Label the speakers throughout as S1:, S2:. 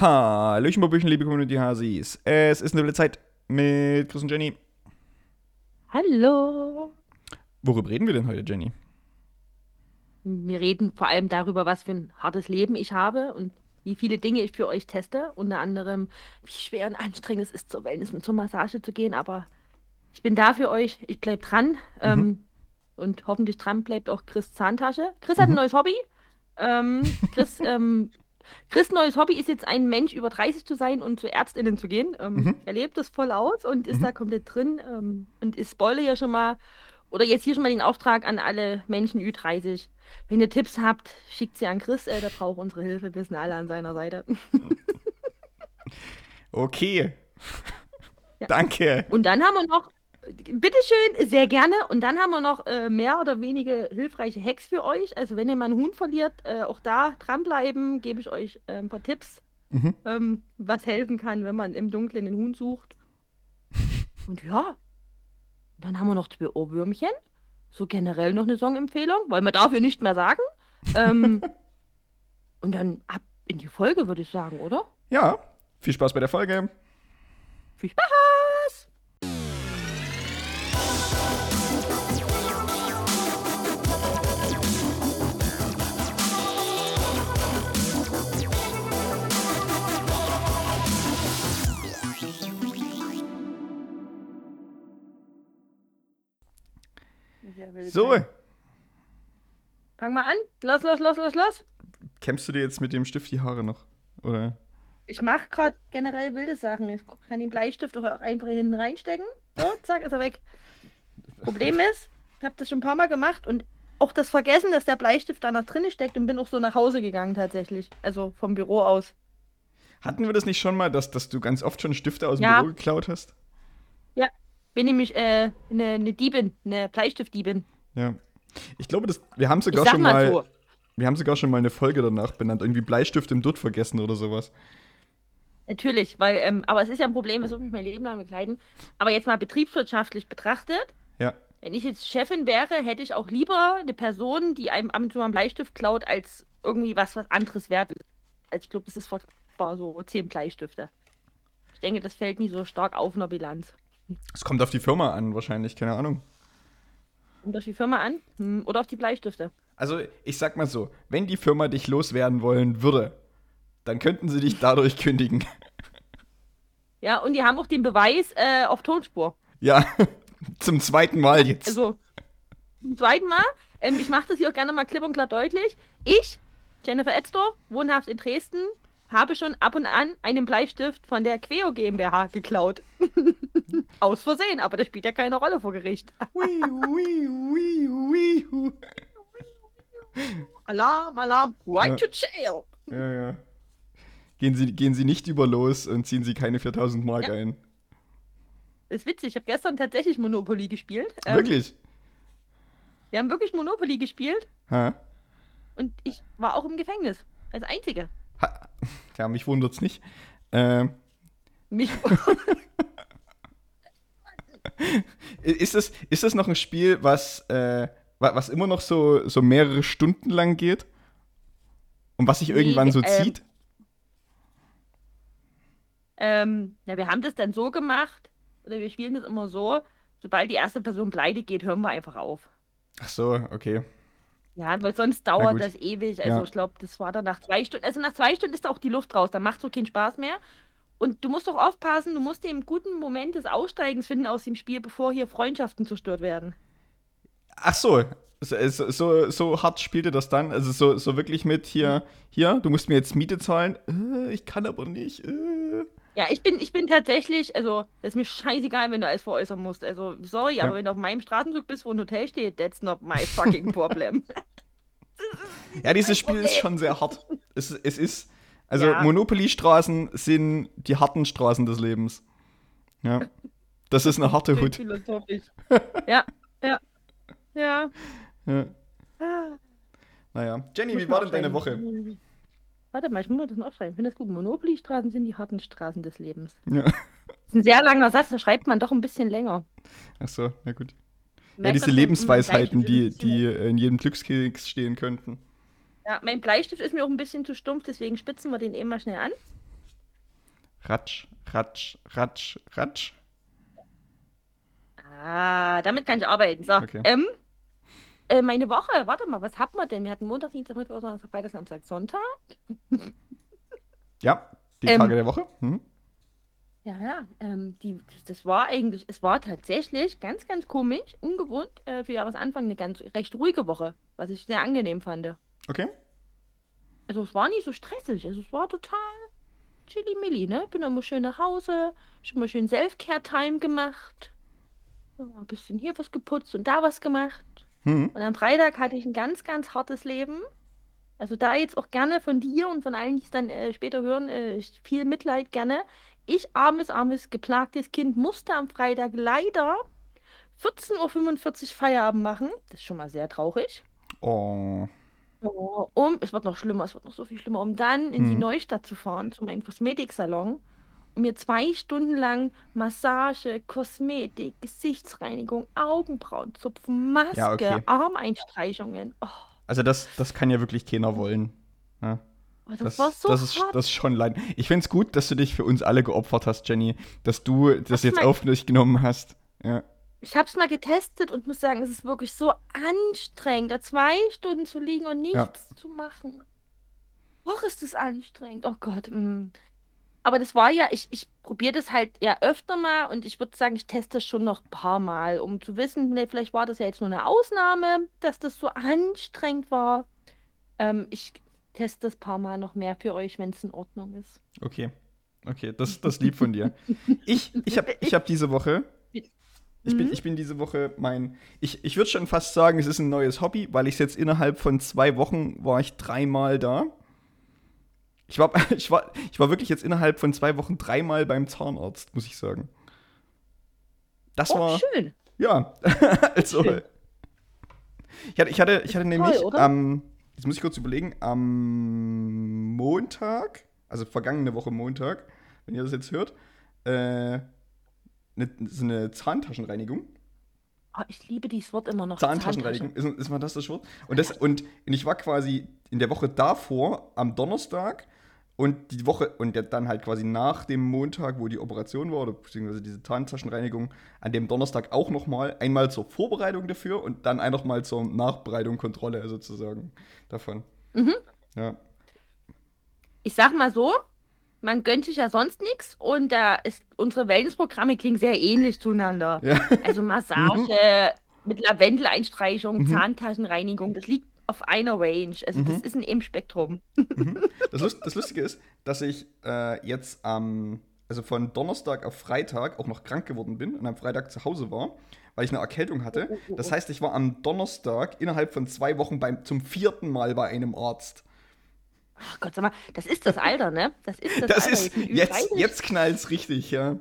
S1: Hallöchen, Babüchen, liebe Community Hasis. Es ist eine wilde Zeit mit Chris und Jenny.
S2: Hallo.
S1: Worüber reden wir denn heute, Jenny?
S2: Wir reden vor allem darüber, was für ein hartes Leben ich habe und wie viele Dinge ich für euch teste. Unter anderem, wie schwer und anstrengend es ist, zur Wellness und zur Massage zu gehen. Aber ich bin da für euch. Ich bleibe dran.
S1: Mhm.
S2: Ähm, und hoffentlich dran bleibt auch Chris Zahntasche. Chris hat ein
S1: Mhm.
S2: neues Hobby. Ähm, Chris, ähm, Chris' neues Hobby ist jetzt ein Mensch über 30 zu sein und zu ÄrztInnen zu gehen. Ähm,
S1: Mhm.
S2: Er lebt das voll aus und ist
S1: Mhm.
S2: da komplett drin. Ähm, und ich spoilere ja schon mal, oder jetzt hier schon mal den Auftrag an alle Menschen Ü30. Wenn ihr Tipps habt, schickt sie an Chris, äh, der braucht unsere Hilfe. Wir sind alle an seiner Seite.
S1: Okay.
S2: Ja.
S1: Danke.
S2: Und dann haben wir noch, bitteschön, sehr gerne. Und dann haben wir noch äh, mehr oder weniger hilfreiche Hacks für euch. Also wenn ihr mal einen Huhn verliert, äh, auch da dranbleiben, gebe ich euch äh, ein paar Tipps,
S1: Mhm.
S2: ähm, was helfen kann, wenn man im Dunkeln den Huhn sucht. Und ja, dann haben wir noch zwei Ohrwürmchen. So generell noch eine Songempfehlung, weil man dafür nicht mehr sagen. Ähm, und dann ab in die Folge, würde ich sagen, oder?
S1: Ja, viel Spaß bei der Folge.
S2: Viel Spaß!
S1: So,
S2: Fang mal an. Los, los, los, los, los.
S1: kämmst du dir jetzt mit dem Stift die Haare noch? Oder?
S2: Ich mache gerade generell wilde Sachen. Ich kann den Bleistift auch einfach hinten reinstecken. So, zack, ist er weg. Problem ist, ich habe das schon ein paar Mal gemacht und auch das Vergessen, dass der Bleistift da noch drin steckt und bin auch so nach Hause gegangen tatsächlich. Also vom Büro aus.
S1: Hatten wir das nicht schon mal, dass, dass du ganz oft schon Stifte aus dem
S2: Ja.
S1: Büro geklaut hast?
S2: Bin nämlich äh, eine, eine Diebin, eine Bleistiftdiebin.
S1: Ja. Ich glaube, das, wir haben sogar schon
S2: mal
S1: mal,
S2: so.
S1: wir haben sogar schon mal eine Folge danach benannt. Irgendwie Bleistift im Dutt vergessen oder sowas.
S2: Natürlich, weil, ähm, aber es ist ja ein Problem, das wird mich mein Leben lang begleiten. Aber jetzt mal betriebswirtschaftlich betrachtet,
S1: Ja.
S2: wenn ich jetzt Chefin wäre, hätte ich auch lieber eine Person, die einem ab und zu mal einen Bleistift klaut, als irgendwie was, was anderes wert ist. Also ich glaube, das ist vertretbar, so zehn Bleistifte. Ich denke, das fällt nie so stark auf in der Bilanz.
S1: Es kommt auf die Firma an, wahrscheinlich, keine Ahnung.
S2: Kommt auf die Firma an hm, oder auf die Bleistifte.
S1: Also, ich sag mal so, wenn die Firma dich loswerden wollen würde, dann könnten sie dich dadurch kündigen.
S2: Ja, und die haben auch den Beweis äh, auf Tonspur.
S1: Ja, zum zweiten Mal jetzt.
S2: Also, zum zweiten Mal, ähm, ich mache das hier auch gerne mal klipp und klar deutlich. Ich, Jennifer Edstorf, wohnhaft in Dresden, habe schon ab und an einen Bleistift von der Queo GmbH geklaut. Aus Versehen, aber das spielt ja keine Rolle vor Gericht.
S1: Ui, ui, ui.
S2: Alarm, Alarm, right
S1: Ja.
S2: to jail.
S1: Ja, ja. Gehen sie, gehen sie nicht über los und ziehen sie keine 4000 Mark
S2: Ja.
S1: ein.
S2: ist witzig, ich habe gestern tatsächlich Monopoly gespielt. Ähm,
S1: Wirklich?
S2: Wir haben wirklich Monopoly gespielt
S1: Ha?
S2: und ich war auch im Gefängnis. Als Einzige.
S1: ha. Ja, mich wundert's nicht. Ähm,
S2: Mich,
S1: ist, das, ist das noch ein Spiel, was, äh, wa- was immer noch so, so mehrere Stunden lang geht? Und was sich
S2: Nee,
S1: irgendwann so
S2: ähm,
S1: zieht?
S2: Ähm, ja, wir haben das dann so gemacht, oder wir spielen das immer so, sobald die erste Person pleite geht, hören wir einfach auf.
S1: Ach so, okay.
S2: Ja, weil sonst dauert das ewig. Also
S1: Ja.
S2: ich glaube, das war dann nach zwei Stunden. Also nach zwei Stunden ist da auch die Luft raus, dann macht so keinen Spaß mehr. Und du musst doch aufpassen, du musst den guten Moment des Aussteigens finden aus dem Spiel, bevor hier Freundschaften zerstört werden.
S1: Ach so. So, so, so, hart spielte das dann? Also so, so wirklich mit hier, hier, du musst mir jetzt Miete zahlen. Äh, ich kann aber nicht. Äh.
S2: Ja, ich bin, ich bin tatsächlich, also das ist mir scheißegal, wenn du alles veräußern musst. Also sorry,
S1: Ja.
S2: aber wenn du auf meinem Straßenzug bist, wo ein Hotel steht, that's not my fucking problem.
S1: Ja, dieses Spiel ist schon sehr hart. Es, es ist, also
S2: Ja.
S1: Monopoly-Straßen sind die harten Straßen des Lebens. Ja. Das ist eine harte Hut.
S2: ja, ja, ja.
S1: Ja.
S2: Ah,
S1: Naja. Jenny, wie war denn deine. Woche?
S2: Warte mal, ich muss mir das noch aufschreiben. Ich finde das gut. Monopoly-Straßen sind die harten Straßen des Lebens.
S1: Ja.
S2: Das ist ein sehr langer Satz, da schreibt man doch ein bisschen länger.
S1: Ach so, na gut. Ja,
S2: Merkt
S1: diese
S2: man,
S1: Lebensweisheiten, die, die in jedem Glückskeks stehen könnten.
S2: Ja, mein Bleistift ist mir auch ein bisschen zu stumpf, deswegen spitzen wir den eben mal schnell an.
S1: Ratsch, ratsch, ratsch, ratsch.
S2: Ah, damit kann ich arbeiten. So,
S1: Okay.
S2: ähm, äh, meine Woche, warte mal, was hatten wir denn? Wir hatten Montag, Dienstag, Mittwoch, Donnerstag, Freitag, Samstag, Sonntag.
S1: Ja, die
S2: Ähm.
S1: Tage der Woche. Mhm.
S2: Ja, ja, ähm, die, das war eigentlich, es war tatsächlich ganz, ganz komisch, ungewohnt äh, für Jahresanfang eine ganz recht ruhige Woche, was ich sehr angenehm fand.
S1: Okay.
S2: Also es war nicht so stressig, also es war total chilly-milli, ne? Bin immer schön nach Hause, schon mal schön Self-Care-Time gemacht, ein bisschen hier was geputzt und da was gemacht.
S1: Mhm.
S2: Und am Freitag hatte ich ein ganz, ganz hartes Leben. Also da jetzt auch gerne von dir und von allen, die es dann äh, später hören, äh, viel Mitleid gerne. Ich, armes, armes, geplagtes Kind, musste am Freitag leider 14.45 Uhr Feierabend machen. Das ist schon mal sehr traurig.
S1: Oh.
S2: Oh, um, es wird noch schlimmer, es wird noch so viel schlimmer, um dann in die
S1: Mhm.
S2: Neustadt zu fahren, zu meinem Kosmetiksalon, um mir zwei Stunden lang Massage, Kosmetik, Gesichtsreinigung, Augenbrauenzupfen, Maske,
S1: Ja, okay.
S2: Armeinstreichungen. Oh,
S1: Also das, das kann ja wirklich keiner wollen. Ja.
S2: das,
S1: Das,
S2: war so
S1: das, ist,
S2: hart.
S1: das ist schon leid. Ich finde es gut, dass du dich für uns alle geopfert hast, Jenny. Dass du das jetzt
S2: mal-
S1: auf dich genommen hast. Ja.
S2: Ich habe es mal getestet und muss sagen, es ist wirklich so anstrengend, da zwei Stunden zu liegen und nichts
S1: Ja.
S2: zu machen. Och, ist das anstrengend. Oh Gott. mm. Aber das war ja, ich, ich probiere das halt ja öfter mal und ich würde sagen, ich teste das schon noch ein paar Mal, um zu wissen, ne, vielleicht war das ja jetzt nur eine Ausnahme, dass das so anstrengend war. Ähm, ich teste das paar Mal noch mehr für euch, wenn es in Ordnung ist.
S1: Okay. Okay, das, das lieb von dir. Ich, ich habe ich hab diese Woche. Ich bin,
S2: Mhm.
S1: ich bin diese Woche mein. Ich, ich würde schon fast sagen, es ist ein neues Hobby, weil ich es jetzt innerhalb von zwei Wochen war ich dreimal da. Ich war, ich, war, ich war wirklich jetzt innerhalb von zwei Wochen dreimal beim Zahnarzt, muss ich sagen. Das
S2: Oh,
S1: war.
S2: schön.
S1: Ja, also.
S2: Schön.
S1: Ich hatte, ich hatte, ich hatte nämlich
S2: oder?
S1: am, jetzt muss ich kurz überlegen, am Montag, also vergangene Woche Montag, wenn ihr das jetzt hört, äh, ne, so eine Zahntaschenreinigung.
S2: Oh, ich liebe dieses Wort immer noch.
S1: Zahntaschenreinigung, ist, ist mal das das Wort? Und, das, und ich war quasi in der Woche davor, am Donnerstag, und die Woche, und dann halt quasi nach dem Montag, wo die Operation war, oder beziehungsweise diese Zahntaschenreinigung, an dem Donnerstag auch nochmal, einmal zur Vorbereitung dafür und dann ein nochmal zur Nachbereitung, Kontrolle sozusagen davon.
S2: Mhm.
S1: Ja.
S2: ich sag mal so, man gönnt sich ja sonst nichts und da ist, unsere Wellnessprogramme klingen sehr ähnlich zueinander.
S1: ja.
S2: Also Massage mit Lavendeleinstreichung,
S1: Mhm.
S2: Zahntaschenreinigung, das liegt auf einer Range. Also das
S1: Mhm.
S2: ist ein Im-Spektrum.
S1: Das, Lust, das Lustige ist, dass ich äh, jetzt am, also von Donnerstag auf Freitag auch noch krank geworden bin und am Freitag zu Hause war, weil ich eine Erkältung hatte.
S2: Oh, oh, oh,
S1: Das heißt, ich war am Donnerstag innerhalb von zwei Wochen beim, zum vierten Mal bei einem Arzt.
S2: Ach Gott, sag mal, das ist das Alter, ne? Das ist das,
S1: Das
S2: Alter.
S1: ist, jetzt,
S2: Ü30
S1: jetzt knallt's richtig, ja.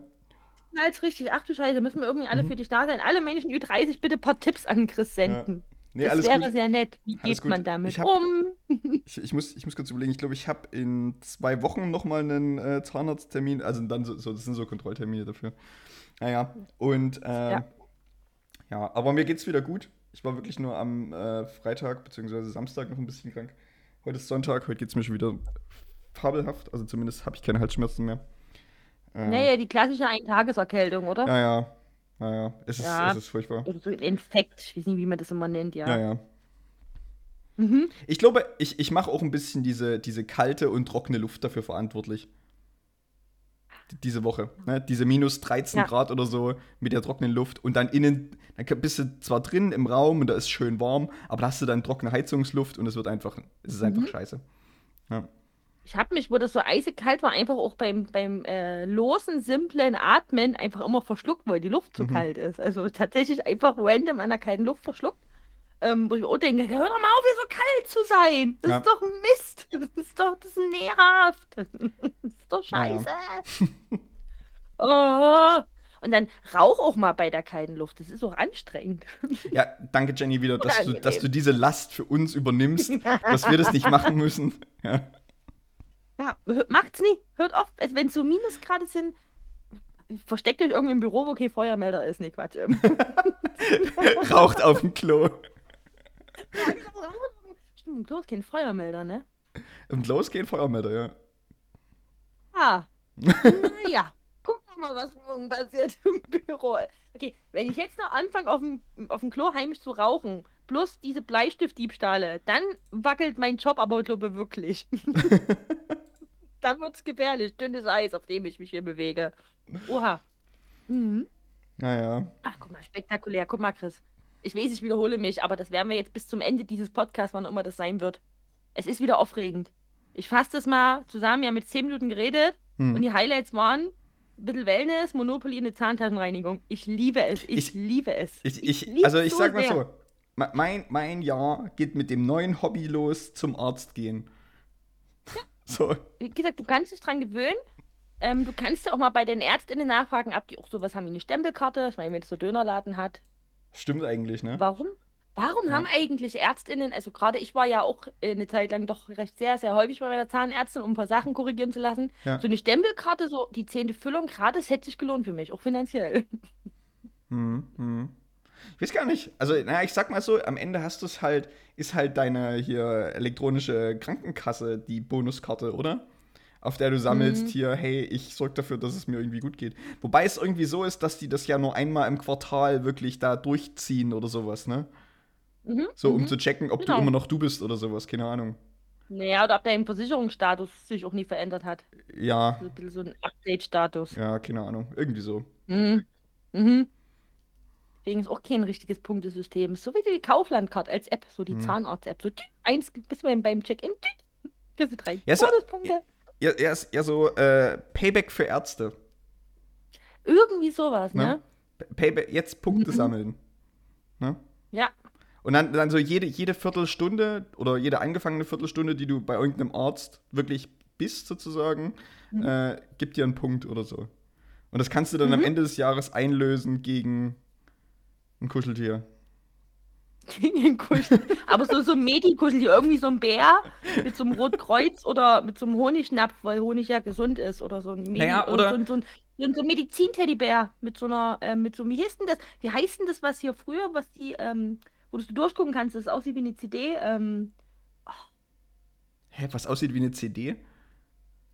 S2: knallt's richtig. Ach du Scheiße, müssen wir irgendwie alle
S1: Mhm.
S2: für dich da sein. Alle Menschen Ü30 bitte ein paar Tipps an Chris senden.
S1: Nee,
S2: das wäre
S1: gut.
S2: sehr nett. Wie
S1: Alles
S2: geht
S1: gut.
S2: man damit
S1: Ich hab-
S2: um?
S1: Ich, ich, muss, ich muss kurz überlegen, ich glaube, ich habe in zwei Wochen nochmal einen äh, Zahnarzttermin, also dann so, so, das sind so Kontrolltermine dafür. Naja, und äh, ja.
S2: Ja.
S1: aber mir geht's wieder gut. Ich war wirklich nur am äh, Freitag bzw. Samstag noch ein bisschen krank. Heute ist Sonntag, heute geht's mir schon wieder fabelhaft, also zumindest habe ich keine Halsschmerzen mehr. Äh,
S2: Naja, die klassische Eintageserkältung, oder?
S1: Ja, ja, ja, ja, es ist,
S2: Ja.
S1: es ist furchtbar.
S2: Oder so ein Infekt, ich weiß nicht, wie man das immer nennt, ja.
S1: Ja, ja.
S2: Mhm.
S1: Ich glaube, ich, ich mache auch ein bisschen diese, diese kalte und trockene Luft dafür verantwortlich. Diese Woche. Ne? Diese minus 13
S2: Ja.
S1: Grad oder so mit der trockenen Luft und dann innen, dann bist du zwar drin im Raum und da ist schön warm, aber da hast du dann trockene Heizungsluft und es wird einfach, es ist einfach
S2: Mhm.
S1: scheiße. Ja.
S2: Ich habe mich, wo das so eisig kalt war, einfach auch beim, beim äh, losen, simplen Atmen einfach immer verschluckt, weil die Luft zu
S1: Mhm.
S2: kalt ist. Also tatsächlich einfach random an der kalten Luft verschluckt. Ähm, wo ich auch denke, hör doch mal auf, hier so kalt zu sein. Das
S1: Ja.
S2: ist doch Mist. Das ist doch, das ist nervt. Ist doch
S1: Ja,
S2: scheiße. oh. Und dann rauch auch mal bei der kalten Luft. Das ist auch anstrengend.
S1: ja, danke Jenny wieder, dass du, dass du diese Last für uns übernimmst, dass wir das nicht machen müssen. Ja.
S2: Ja, macht's nie. Hört auf, wenn es so Minusgrade sind, versteckt euch irgendwie im Büro, wo kein Feuermelder ist. Nee, Quatsch.
S1: Raucht auf dem Klo.
S2: Stimmt, du hast keinen Feuermelder, ne?
S1: Und losgehen Feuermelder, ja.
S2: Ah, Naja, gucken wir mal, was morgen passiert im Büro. Okay, wenn ich jetzt noch anfange, auf dem, auf dem Klo heimisch zu rauchen, plus diese Bleistiftdiebstahle, dann wackelt mein Job aber, glaube ich, wirklich. dann wird's gefährlich. Dünnes Eis, auf dem ich mich hier bewege. Oha. Mhm.
S1: Naja.
S2: Ach, guck mal, spektakulär. Guck mal, Chris. Ich weiß, ich wiederhole mich, aber das werden wir jetzt bis zum Ende dieses Podcasts, wann immer das sein wird. Es ist wieder aufregend. Ich fasse das mal zusammen. Wir haben jetzt 10 Minuten geredet und
S1: Hm.
S2: die Highlights waren ein bisschen Wellness, Monopoly und eine Zahntaschenreinigung. Ich liebe es. Ich,
S1: Ich-
S2: liebe es.
S1: Ich, ich,
S2: lieb's
S1: also ich
S2: so
S1: sag mal
S2: sehr.
S1: so, me- mein, mein Jahr geht mit dem neuen Hobby los, zum Arzt gehen. So,
S2: Wie gesagt, du kannst dich dran gewöhnen. Ähm, du kannst ja auch mal bei den Ärztinnen nachfragen, ob die auch sowas haben wie eine Stempelkarte. Ich meine, wenn es so Dönerladen hat.
S1: stimmt eigentlich, ne?
S2: Warum? Warum
S1: Ja.
S2: haben eigentlich Ärztinnen, also gerade ich war ja auch äh, eine Zeit lang doch recht sehr, sehr häufig bei meiner Zahnärztin, um ein paar Sachen korrigieren zu lassen.
S1: Ja.
S2: So eine Stempelkarte, so die zehnte Füllung, gerade, das hätte sich gelohnt für mich, auch finanziell.
S1: Hm, hm. Ich weiß gar nicht. Also, naja, ich sag mal so, am Ende hast du es halt, ist halt deine hier elektronische Krankenkasse die Bonuskarte, oder? Auf der du sammelst
S2: Mhm.
S1: hier, hey, ich sorge dafür, dass es mir irgendwie gut geht. Wobei es irgendwie so ist, dass die das ja nur einmal im Quartal wirklich da durchziehen oder sowas, ne?
S2: Mhm,
S1: So, um
S2: mhm.
S1: zu checken, ob
S2: Genau.
S1: du immer noch du bist oder sowas, keine Ahnung.
S2: Naja, oder ob dein Versicherungsstatus sich auch nie verändert hat.
S1: Ja,
S2: So ein bisschen so ein Update-Status.
S1: ja, keine Ahnung. Irgendwie so.
S2: Mhm. Mhm. Deswegen ist auch kein richtiges Punktesystem. So wie die Kauflandcard als App, so die
S1: Mhm.
S2: Zahnarzt-App. So eins bis beim, beim Check-in. Kriegst du drei
S1: Ja, so-
S2: Bonuspunkte.
S1: Ja, ja, ist eher so äh, Payback für Ärzte.
S2: Irgendwie sowas,
S1: Ne?
S2: ne?
S1: Payback, jetzt Punkte
S2: Mhm.
S1: sammeln. Ne?
S2: Ja.
S1: Und dann, dann so jede, jede Viertelstunde oder jede angefangene Viertelstunde, die du bei irgendeinem Arzt wirklich bist, sozusagen,
S2: Mhm.
S1: äh, gibt dir einen Punkt oder so. Und das kannst du dann am
S2: Mhm.
S1: Ende des Jahres einlösen gegen ein Kuscheltier.
S2: Gegen den Kuschel. Aber so, so ein Medikuschel, irgendwie so ein Bär mit so einem Rotkreuz oder mit so einem Honignapf, weil Honig ja gesund ist. Oder so ein, Medi
S1: Naja,
S2: oder so, ein- so ein, so ein, ein Medizin-Teddybär mit so einer, äh, mit so einem, wie hieß denn das? Wie heißt denn das, was hier früher, was die, ähm, wo du durchgucken kannst, das aussieht wie eine CD, ähm,
S1: Hä, was aussieht wie eine CD?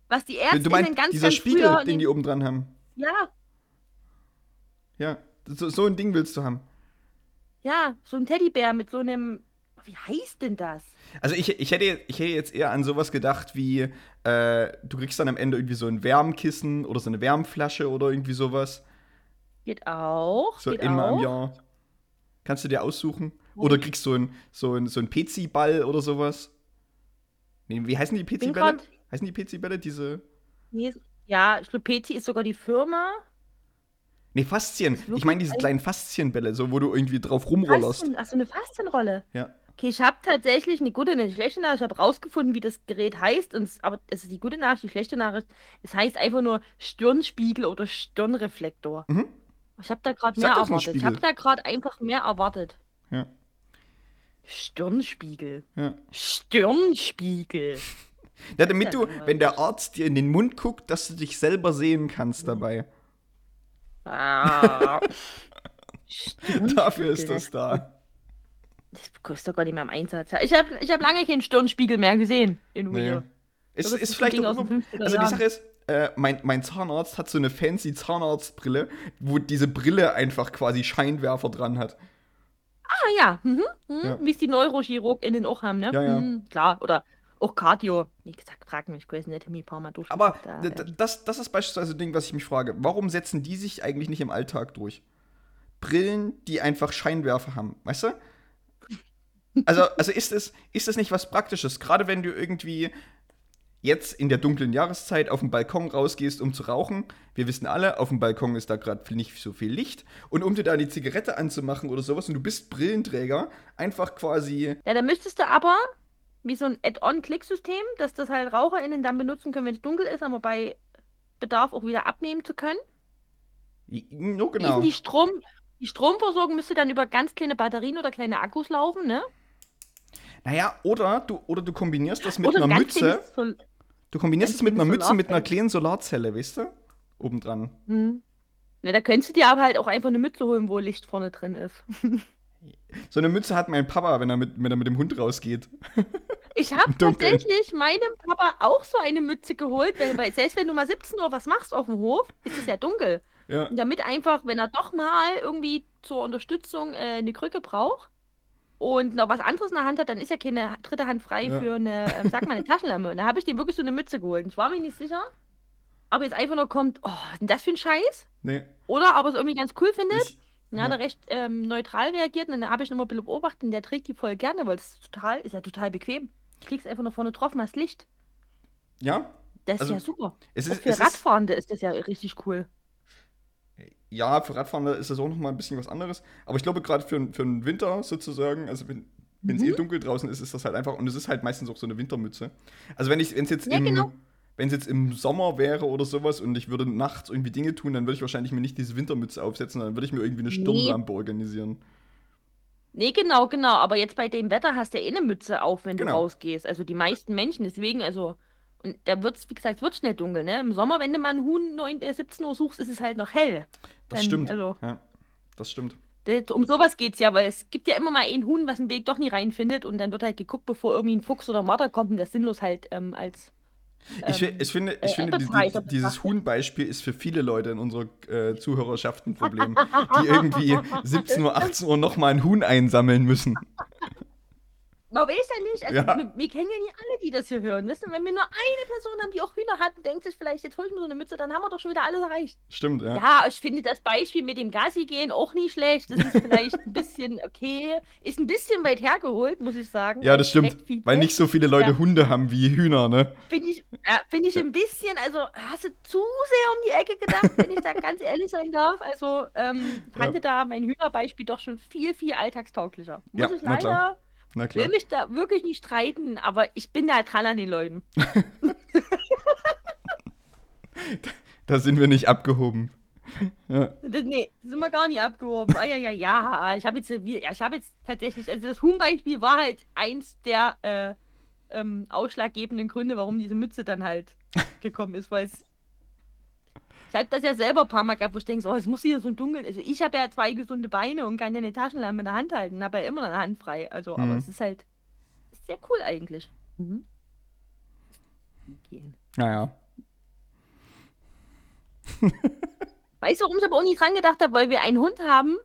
S2: was die
S1: du
S2: Ärztinnen
S1: meinst,
S2: ganz,
S1: dieser
S2: ganz
S1: Spiegel, den die oben dran haben.
S2: ja,
S1: Ja, so, so ein Ding willst du haben.
S2: ja, so ein Teddybär mit so einem, wie heißt denn das?
S1: Also ich, ich, hätte, ich hätte jetzt eher an sowas gedacht wie, äh, du kriegst dann am Ende irgendwie so ein Wärmkissen oder so eine Wärmflasche oder irgendwie sowas.
S2: Geht auch,
S1: So
S2: geht
S1: einmal
S2: auch.
S1: im Jahr. Kannst du dir aussuchen. Oder kriegst so ein, so ein, so ein PC-Ball oder sowas. Nee, wie heißen die PC-Bälle? Heißen die PC-Bälle? Diese.
S2: nee, ja, ich glaube, PC ist sogar die Firma.
S1: Nee, Faszien. Ich meine diese
S2: ein-
S1: kleinen Faszienbälle, so wo du irgendwie drauf rumrollerst.
S2: Faszien, ach so eine Faszienrolle.
S1: Ja.
S2: Okay, ich habe tatsächlich eine gute und eine schlechte Nachricht. Ich habe rausgefunden, wie das Gerät heißt. Und aber es ist die gute Nachricht, die schlechte Nachricht. Es heißt einfach nur Stirnspiegel oder Stirnreflektor.
S1: Mhm.
S2: Ich habe da gerade mehr erwartet. Ich habe da gerade einfach mehr erwartet.
S1: Ja.
S2: Stirnspiegel.
S1: Ja.
S2: Stirnspiegel.
S1: Ja, damit du,
S2: langweilig.
S1: wenn der Arzt dir in den Mund guckt, dass du dich selber sehen kannst dabei.
S2: Ah.
S1: Dafür ist das da.
S2: Das kostet doch gar nicht mehr im Einsatz. Ich habe ich hab lange keinen Stirnspiegel mehr gesehen in
S1: Nee.
S2: Real.
S1: Ist,
S2: ist
S1: vielleicht auch
S2: aus den
S1: immer,
S2: 50er
S1: Also die. Sache ist, äh, mein, mein Zahnarzt hat so eine fancy Zahnarztbrille, wo diese Brille einfach quasi Scheinwerfer dran hat.
S2: Ah ja, mhm. Mhm.
S1: Ja.
S2: wie es die NeurochirurgInnen auch haben, ne?
S1: Ja, ja.
S2: Mhm, klar, oder auch Cardio. Wie gesagt, frag mich, nicht, Termin ein paar Mal durch.
S1: Aber
S2: da, äh,
S1: das, das ist beispielsweise ein Ding, was ich mich frage. Warum setzen die sich eigentlich nicht im Alltag durch? Brillen, die einfach Scheinwerfer haben, weißt du? Also, also ist, es, ist es nicht was Praktisches? Gerade wenn du irgendwie jetzt in der dunklen Jahreszeit auf den Balkon rausgehst, um zu rauchen. Wir wissen alle, auf dem Balkon ist da gerade nicht so viel Licht. Und um dir da die Zigarette anzumachen oder sowas und du bist Brillenträger, einfach quasi.
S2: Ja, dann müsstest du aber wie so ein Add-on-Klicksystem, dass das halt RaucherInnen dann benutzen können, wenn es dunkel ist, aber bei Bedarf auch wieder abnehmen zu können. Ist
S1: genau.
S2: die Strom, die Stromversorgung müsste dann über ganz kleine Batterien oder kleine Akkus laufen, ne?
S1: Naja, oder du, oder du kombinierst das mit
S2: oder ein
S1: einer Mütze.
S2: Sol
S1: Du kombinierst es mit einer Mütze mit einer kleinen Solarzelle, weißt du? Obendran.
S2: hm. Na, da könntest du dir aber halt auch einfach eine Mütze holen, wo Licht vorne drin ist.
S1: So eine Mütze hat mein Papa, wenn er mit, wenn er mit dem Hund rausgeht.
S2: Ich habe tatsächlich meinem Papa auch so eine Mütze geholt, weil, weil selbst wenn du mal 17 Uhr was machst auf dem Hof, ist es ja dunkel.
S1: Ja.
S2: Und damit einfach, wenn er doch mal irgendwie zur Unterstützung äh, eine Krücke braucht und noch was anderes in der Hand hat, dann ist ja keine dritte Hand frei
S1: Ja.
S2: für eine, ähm, sag mal, eine Taschenlampe. Und da habe ich dem wirklich so eine Mütze geholt. Ich war mir nicht sicher, ob jetzt einfach nur kommt, oh, was ist denn das für ein Scheiß?
S1: Nee.
S2: Oder ob er es irgendwie ganz cool findet.
S1: Ich,
S2: dann hat
S1: Ja.
S2: er recht ähm, neutral reagiert und dann habe ich noch mal ein bisschen beobachtet und der trägt die voll gerne, weil es ist total, ist ja total bequem. Du kriegst einfach nur vorne drauf und hast Licht.
S1: ja,
S2: Das ist
S1: Also,
S2: ja super.
S1: es ist,
S2: für
S1: es ist,
S2: Radfahrende ist das ja richtig cool.
S1: Ja, für Radfahrende ist das auch nochmal ein bisschen was anderes. Aber ich glaube, gerade für, für den Winter sozusagen, also wenn es
S2: Mhm.
S1: eh dunkel draußen ist, ist das halt einfach, und es ist halt meistens auch so eine Wintermütze. Also wenn ich, wenn es jetzt
S2: Ja,
S1: im,
S2: genau.
S1: wenn es jetzt im Sommer wäre oder sowas und ich würde nachts irgendwie Dinge tun, dann würde ich wahrscheinlich mir nicht diese Wintermütze aufsetzen, dann würde ich mir irgendwie eine
S2: Nee.
S1: Stirnlampe organisieren.
S2: Nee, genau, genau. Aber jetzt bei dem Wetter hast du ja eh eine Mütze auf, wenn du
S1: Genau.
S2: rausgehst. Also die meisten Menschen, deswegen, also, und da wird's, wie gesagt, wird schnell dunkel, ne? Im Sommer, wenn du mal einen Huhn 9, äh, 17 Uhr suchst, ist es halt noch hell.
S1: Das
S2: Dann,
S1: stimmt.
S2: Also,
S1: Ja, das stimmt.
S2: um sowas geht's ja, weil es gibt ja immer mal einen Huhn, was einen Weg doch nie reinfindet und dann wird halt geguckt, bevor irgendwie ein Fuchs oder ein Marder kommt und das sinnlos halt ähm, als.
S1: Ich, fi-
S2: ähm,
S1: ich finde, ich
S2: äh,
S1: finde die, die, dieses. Huhn-Beispiel ist für viele Leute in unserer äh, Zuhörerschaft ein Problem, die irgendwie 17 Uhr, 18 Uhr nochmal ein Huhn einsammeln müssen.
S2: Man weiß ja nicht, also
S1: Ja.
S2: wir, wir kennen ja nicht alle, die das hier hören. Wissen, wenn wir nur eine Person haben, die auch Hühner hat und denkt sich vielleicht, jetzt hol ich mir so eine Mütze, dann haben wir doch schon wieder alles erreicht.
S1: Stimmt, ja.
S2: Ja, ich finde das Beispiel mit dem Gassi gehen auch nicht schlecht. Das ist vielleicht ein bisschen okay. Ist ein bisschen weit hergeholt, muss ich sagen.
S1: Ja, das stimmt. Weil nicht so viele Leute
S2: Ja.
S1: Hunde haben wie Hühner, ne?
S2: Finde ich, äh, find ich ein bisschen, also hast du zu sehr um die Ecke gedacht, wenn ich da ganz ehrlich sein darf. Also ähm, fand
S1: Ja.
S2: da mein Hühnerbeispiel doch schon viel, viel alltagstauglicher. Muss
S1: Ja,
S2: ich leider,
S1: Na klar.
S2: will mich da wirklich nicht streiten, aber ich bin da dran an den Leuten.
S1: Da sind wir nicht abgehoben. Ja.
S2: Das, nee, sind wir gar nicht abgehoben. Ah, ja, ja, ja. Ich habe jetzt, ich habe jetzt tatsächlich, also das Huhnbeispiel war halt eins der äh, ähm, ausschlaggebenden Gründe, warum diese Mütze dann halt gekommen ist, weil es. Ich habe das ja selber ein paar Mal gehabt, wo ich denke, so, oh, es muss hier so dunkel. Also ich habe ja zwei gesunde Beine und kann ja eine Taschenlampe in der Hand halten, habe ja immer eine Hand frei. Also, aber
S1: Mhm.
S2: es ist halt ist sehr cool eigentlich. Mhm. Okay.
S1: Naja.
S2: Weißt du, warum ich aber auch nie dran gedacht habe? Weil wir einen Hund haben,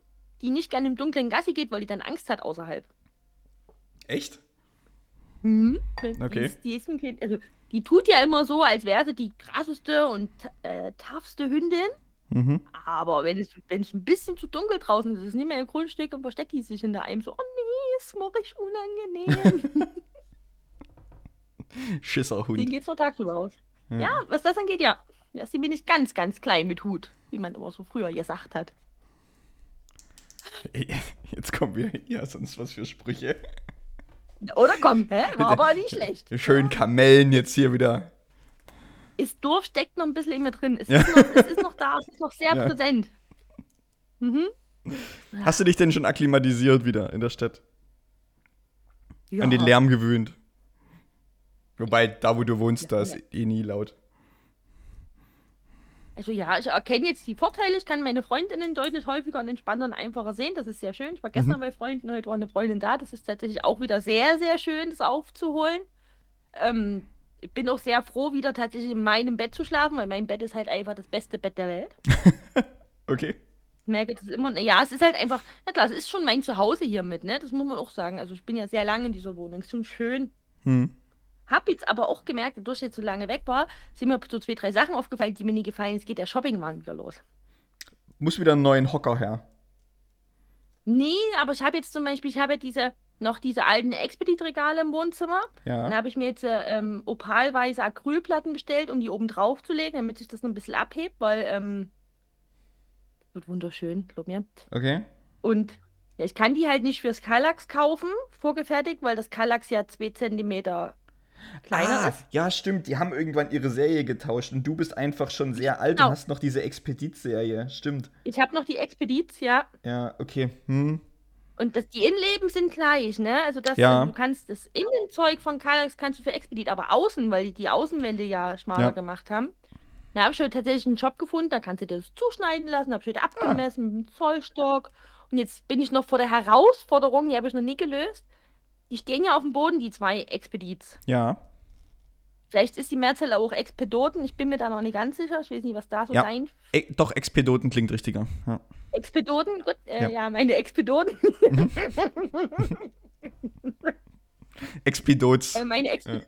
S2: die nicht gerne im Dunkeln Gassi geht, weil die dann Angst hat außerhalb.
S1: Echt?
S2: Mhm.
S1: Okay.
S2: Die, ist, die, ist kind, also, die tut ja immer so, als wäre sie die krasseste und äh, toughste Hündin.
S1: Mhm.
S2: Aber wenn es, wenn es ein bisschen zu dunkel draußen ist, ist nicht mehr ein Grundstück und versteckt die sich hinter einem so, oh nee, ist mir richtig unangenehm. Den
S1: Schisserhund.
S2: geht's nur tagsüber aus.
S1: Ja.
S2: Ja, was das angeht, ja. Ja, sie bin ich ganz, ganz klein mit Hut, wie man immer so früher gesagt hat.
S1: Jetzt kommen wir. Ja, sonst was für Sprüche.
S2: Oder komm, hä? War aber nicht schlecht.
S1: Schön Kamellen jetzt hier wieder.
S2: Ist doof, steckt noch ein bisschen in mir drin. Es,
S1: Ja.
S2: ist, noch, es ist noch da, es ist noch sehr
S1: Ja.
S2: präsent. Mhm.
S1: Hast du dich denn schon akklimatisiert wieder in der Stadt?
S2: Ja.
S1: An den Lärm gewöhnt? Wobei, da wo du wohnst, da ist eh nie laut.
S2: Also ja, ich erkenne jetzt die Vorteile. Ich kann meine Freundinnen deutlich häufiger und entspannter und einfacher sehen. Das ist sehr schön. Ich war gestern
S1: Mhm.
S2: bei Freunden, heute war eine Freundin da. Das ist tatsächlich auch wieder sehr, sehr schön, das aufzuholen. Ähm, ich bin auch sehr froh, wieder tatsächlich in meinem Bett zu schlafen, weil mein Bett ist halt einfach das beste Bett der Welt.
S1: Okay.
S2: Ich merke das immer. Ja, es ist halt einfach, na klar, es ist schon mein Zuhause hier mit, ne? Das muss man auch sagen. Also ich bin ja sehr lange in dieser Wohnung. Ist schon schön.
S1: Hm.
S2: Hab jetzt aber auch gemerkt, dadurch, dass ich jetzt so lange weg war, sind mir so zwei, drei Sachen aufgefallen, die mir nie gefallen. Es geht der Shoppingwahn wieder los.
S1: Muss wieder einen neuen Hocker her.
S2: Nee, aber ich habe jetzt zum Beispiel, ich habe ja diese, noch diese alten Expedit-Regale im Wohnzimmer. Dann
S1: Ja.
S2: habe ich mir jetzt äh, ähm, opalweise Acrylplatten bestellt, um die oben drauf zu legen, damit sich das noch ein bisschen abhebt, weil ähm, wird wunderschön, glaub mir.
S1: Okay.
S2: Und ja, ich kann die halt nicht fürs Kallax kaufen, vorgefertigt, weil das Kallax ja zwei Zentimeter kleiner
S1: ah,
S2: ist.
S1: ja, stimmt. Die haben irgendwann ihre Serie getauscht und du bist einfach schon sehr alt
S2: Genau.
S1: und hast noch diese Expedit-Serie. Stimmt.
S2: Ich habe noch die Expedits, ja.
S1: Ja, okay. Hm.
S2: Und das, die Innenleben sind gleich, ne? Also das,
S1: Ja.
S2: du kannst das Innenzeug von Kallax kannst du für Expedit, aber außen, weil die die Außenwände ja schmaler
S1: Ja.
S2: gemacht haben. Da habe ich heute tatsächlich einen Job gefunden, da kannst du dir das zuschneiden lassen, habe ich heute
S1: Ah.
S2: abgemessen mit dem Zollstock. Und jetzt bin ich noch vor der Herausforderung, die habe ich noch nie gelöst. Die stehen ja auf dem Boden, die zwei Expedits.
S1: Ja.
S2: Vielleicht ist die Mehrzahl auch Expedoten. Ich bin mir da noch nicht ganz sicher. Ich weiß nicht, was da so
S1: Ja.
S2: sein.
S1: E doch, Expedoten klingt richtiger. Ja.
S2: Expedoten, gut, äh,
S1: Ja.
S2: ja. meine Expedoten.
S1: Expedots.
S2: Äh, meine, Ex
S1: Ja.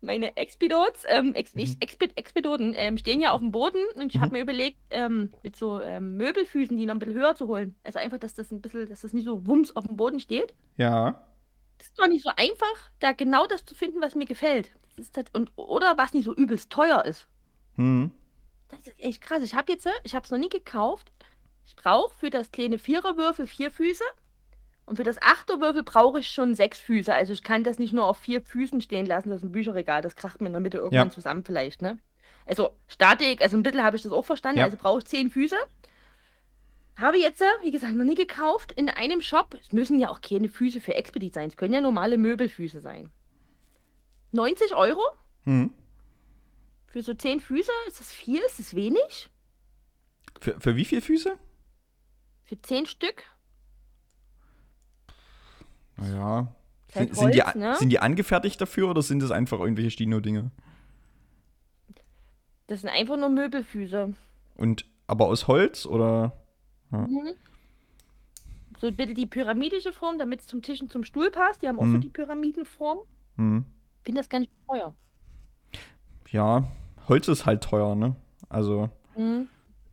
S2: meine Expedots, ähm, Ex
S1: Mhm.
S2: Expedoten, ähm, stehen ja auf dem Boden und ich
S1: Mhm.
S2: habe mir überlegt, ähm, mit so ähm, Möbelfüßen, die noch ein bisschen höher zu holen. Also einfach, dass das ein bisschen, dass das nicht so wumms auf dem Boden steht.
S1: Ja.
S2: Das ist doch nicht so einfach, da genau das zu finden, was mir gefällt. Das das, und, oder was nicht so übelst teuer ist.
S1: Hm.
S2: Das ist echt krass. Ich habe jetzt, äh, ich habe es noch nie gekauft. Ich brauche für das kleine Viererwürfel vier Füße. Und für das Achterwürfel brauche ich schon sechs Füße. Also ich kann das nicht nur auf vier Füßen stehen lassen, das ist ein Bücherregal. Das kracht mir in der Mitte irgendwann
S1: Ja.
S2: zusammen vielleicht, ne? Also Statik, also ein bisschen habe ich das auch verstanden.
S1: Ja.
S2: Also brauche ich zehn Füße. Habe jetzt, äh, wie gesagt, noch nie gekauft in einem Shop. Es müssen ja auch keine Füße für Expedit sein. Es können ja normale Möbelfüße sein. 90 Euro
S1: Hm.
S2: für so zehn Füße? Ist das viel? Ist das wenig?
S1: Für, für wie viele Füße?
S2: Für zehn Stück?
S1: Naja. Sind, sind, die,
S2: ne?
S1: sind die angefertigt dafür oder sind das einfach irgendwelche Stino-Dinge?
S2: Das sind einfach nur Möbelfüße.
S1: Und aber aus Holz oder?
S2: Mhm. So bitte die pyramidische Form, damit es zum Tisch und zum Stuhl passt. Die haben auch so
S1: Mhm.
S2: die Pyramidenform.
S1: Hm.
S2: Finde das ganz teuer.
S1: Ja, Holz ist halt teuer, ne? Also,
S2: Mhm.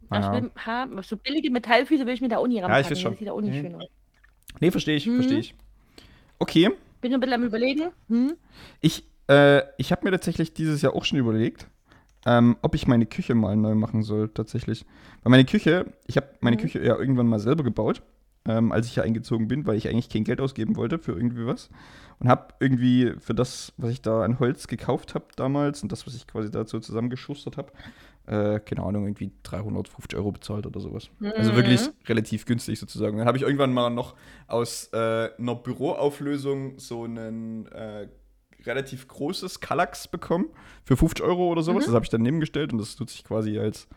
S1: Naja.
S2: Ich will, ha, so billige Metallfüße will ich mir da auch nie
S1: Ja,
S2: ranpacken.
S1: ich weiß schon.
S2: Das sieht auch nicht
S1: Mhm.
S2: schön aus.
S1: Nee, verstehe ich,
S2: Mhm.
S1: verstehe ich. Okay,
S2: Bin noch ein bisschen am überlegen. Hm?
S1: ich, äh, ich habe mir tatsächlich dieses Jahr auch schon überlegt, ähm, ob ich meine Küche mal neu machen soll, tatsächlich. Weil meine Küche, ich habe meine
S2: Mhm.
S1: Küche ja irgendwann mal selber gebaut, ähm, als ich hier eingezogen bin, weil ich eigentlich kein Geld ausgeben wollte für irgendwie was. Und habe irgendwie für das, was ich da an Holz gekauft habe damals und das, was ich quasi dazu zusammengeschustert habe, äh, keine Ahnung, irgendwie 350 Euro bezahlt oder sowas. Also
S2: Mhm.
S1: wirklich relativ günstig sozusagen. Dann habe ich irgendwann mal noch aus äh, einer Büroauflösung so ein äh, relativ großes Kallax bekommen für 50 Euro oder sowas.
S2: Mhm.
S1: Das habe ich dann nebengestellt und das nutze ich quasi als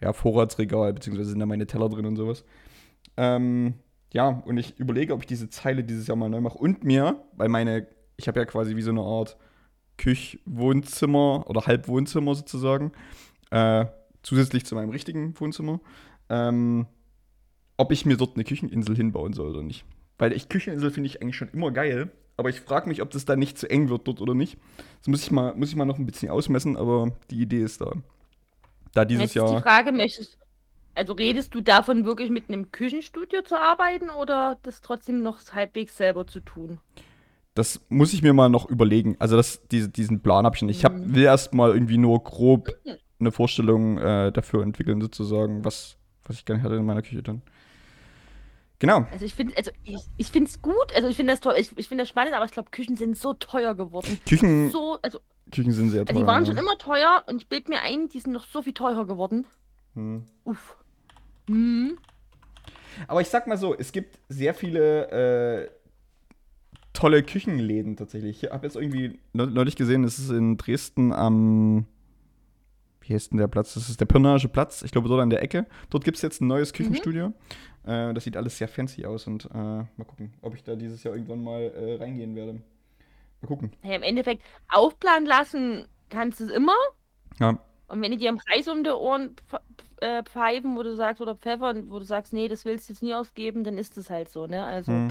S1: ja, Vorratsregal, beziehungsweise sind da meine Teller drin und sowas. Ähm, ja, und ich überlege, ob ich diese Zeile dieses Jahr mal neu mache. Und mir, weil meine, ich habe ja quasi wie so eine Art Küch-Wohnzimmer oder Halbwohnzimmer sozusagen, äh, zusätzlich zu meinem richtigen Wohnzimmer, ähm, ob ich mir dort eine Kücheninsel hinbauen soll oder nicht. Weil ich Kücheninsel finde ich eigentlich schon immer geil, aber ich frage mich, ob das dann nicht zu eng wird dort oder nicht. Das muss ich mal, muss ich mal noch ein bisschen ausmessen, aber die Idee ist da. Da dieses
S2: Jetzt ist die
S1: Jahr.
S2: Frage, möchtest, also redest du davon wirklich mit einem Küchenstudio zu arbeiten oder das trotzdem noch halbwegs selber zu tun?
S1: Das muss ich mir mal noch überlegen. Also das, diese, diesen Plan habe ich nicht. Ich hab,
S2: Mhm.
S1: will erst mal irgendwie nur grob eine Vorstellung äh, dafür entwickeln, sozusagen, was, was ich gerne hätte in meiner Küche dann. Genau.
S2: Also ich finde, also ich, ich finde es gut, also ich finde das toll, ich, ich finde das spannend, aber ich glaube, Küchen sind so teuer geworden.
S1: Küchen,
S2: So, also,
S1: Küchen sind sehr
S2: also
S1: teuer.
S2: die waren
S1: ja.
S2: schon immer teuer und ich bild mir ein, die sind noch so viel teurer geworden.
S1: Hm.
S2: Uff. Hm.
S1: Aber ich sag mal so, es gibt sehr viele äh, tolle Küchenläden tatsächlich. Ich habe jetzt irgendwie neu- neulich gesehen, es ist in Dresden am, wie heißt denn der Platz? Das ist der Pirnagische Platz. Ich glaube, dort an der Ecke. Dort gibt es jetzt ein neues Küchenstudio. Äh, das sieht alles sehr fancy aus und äh, mal gucken, ob ich da dieses Jahr irgendwann mal äh, reingehen werde. Mal gucken.
S2: Ja, Im Endeffekt, aufplanen lassen kannst du es immer.
S1: Ja.
S2: Und wenn die dir im Preis um die Ohren äh, pfeifen, wo du sagst, oder pfeffern, wo du sagst, nee, das willst du jetzt nie ausgeben, dann ist es halt so, ne? Also,
S1: Hm.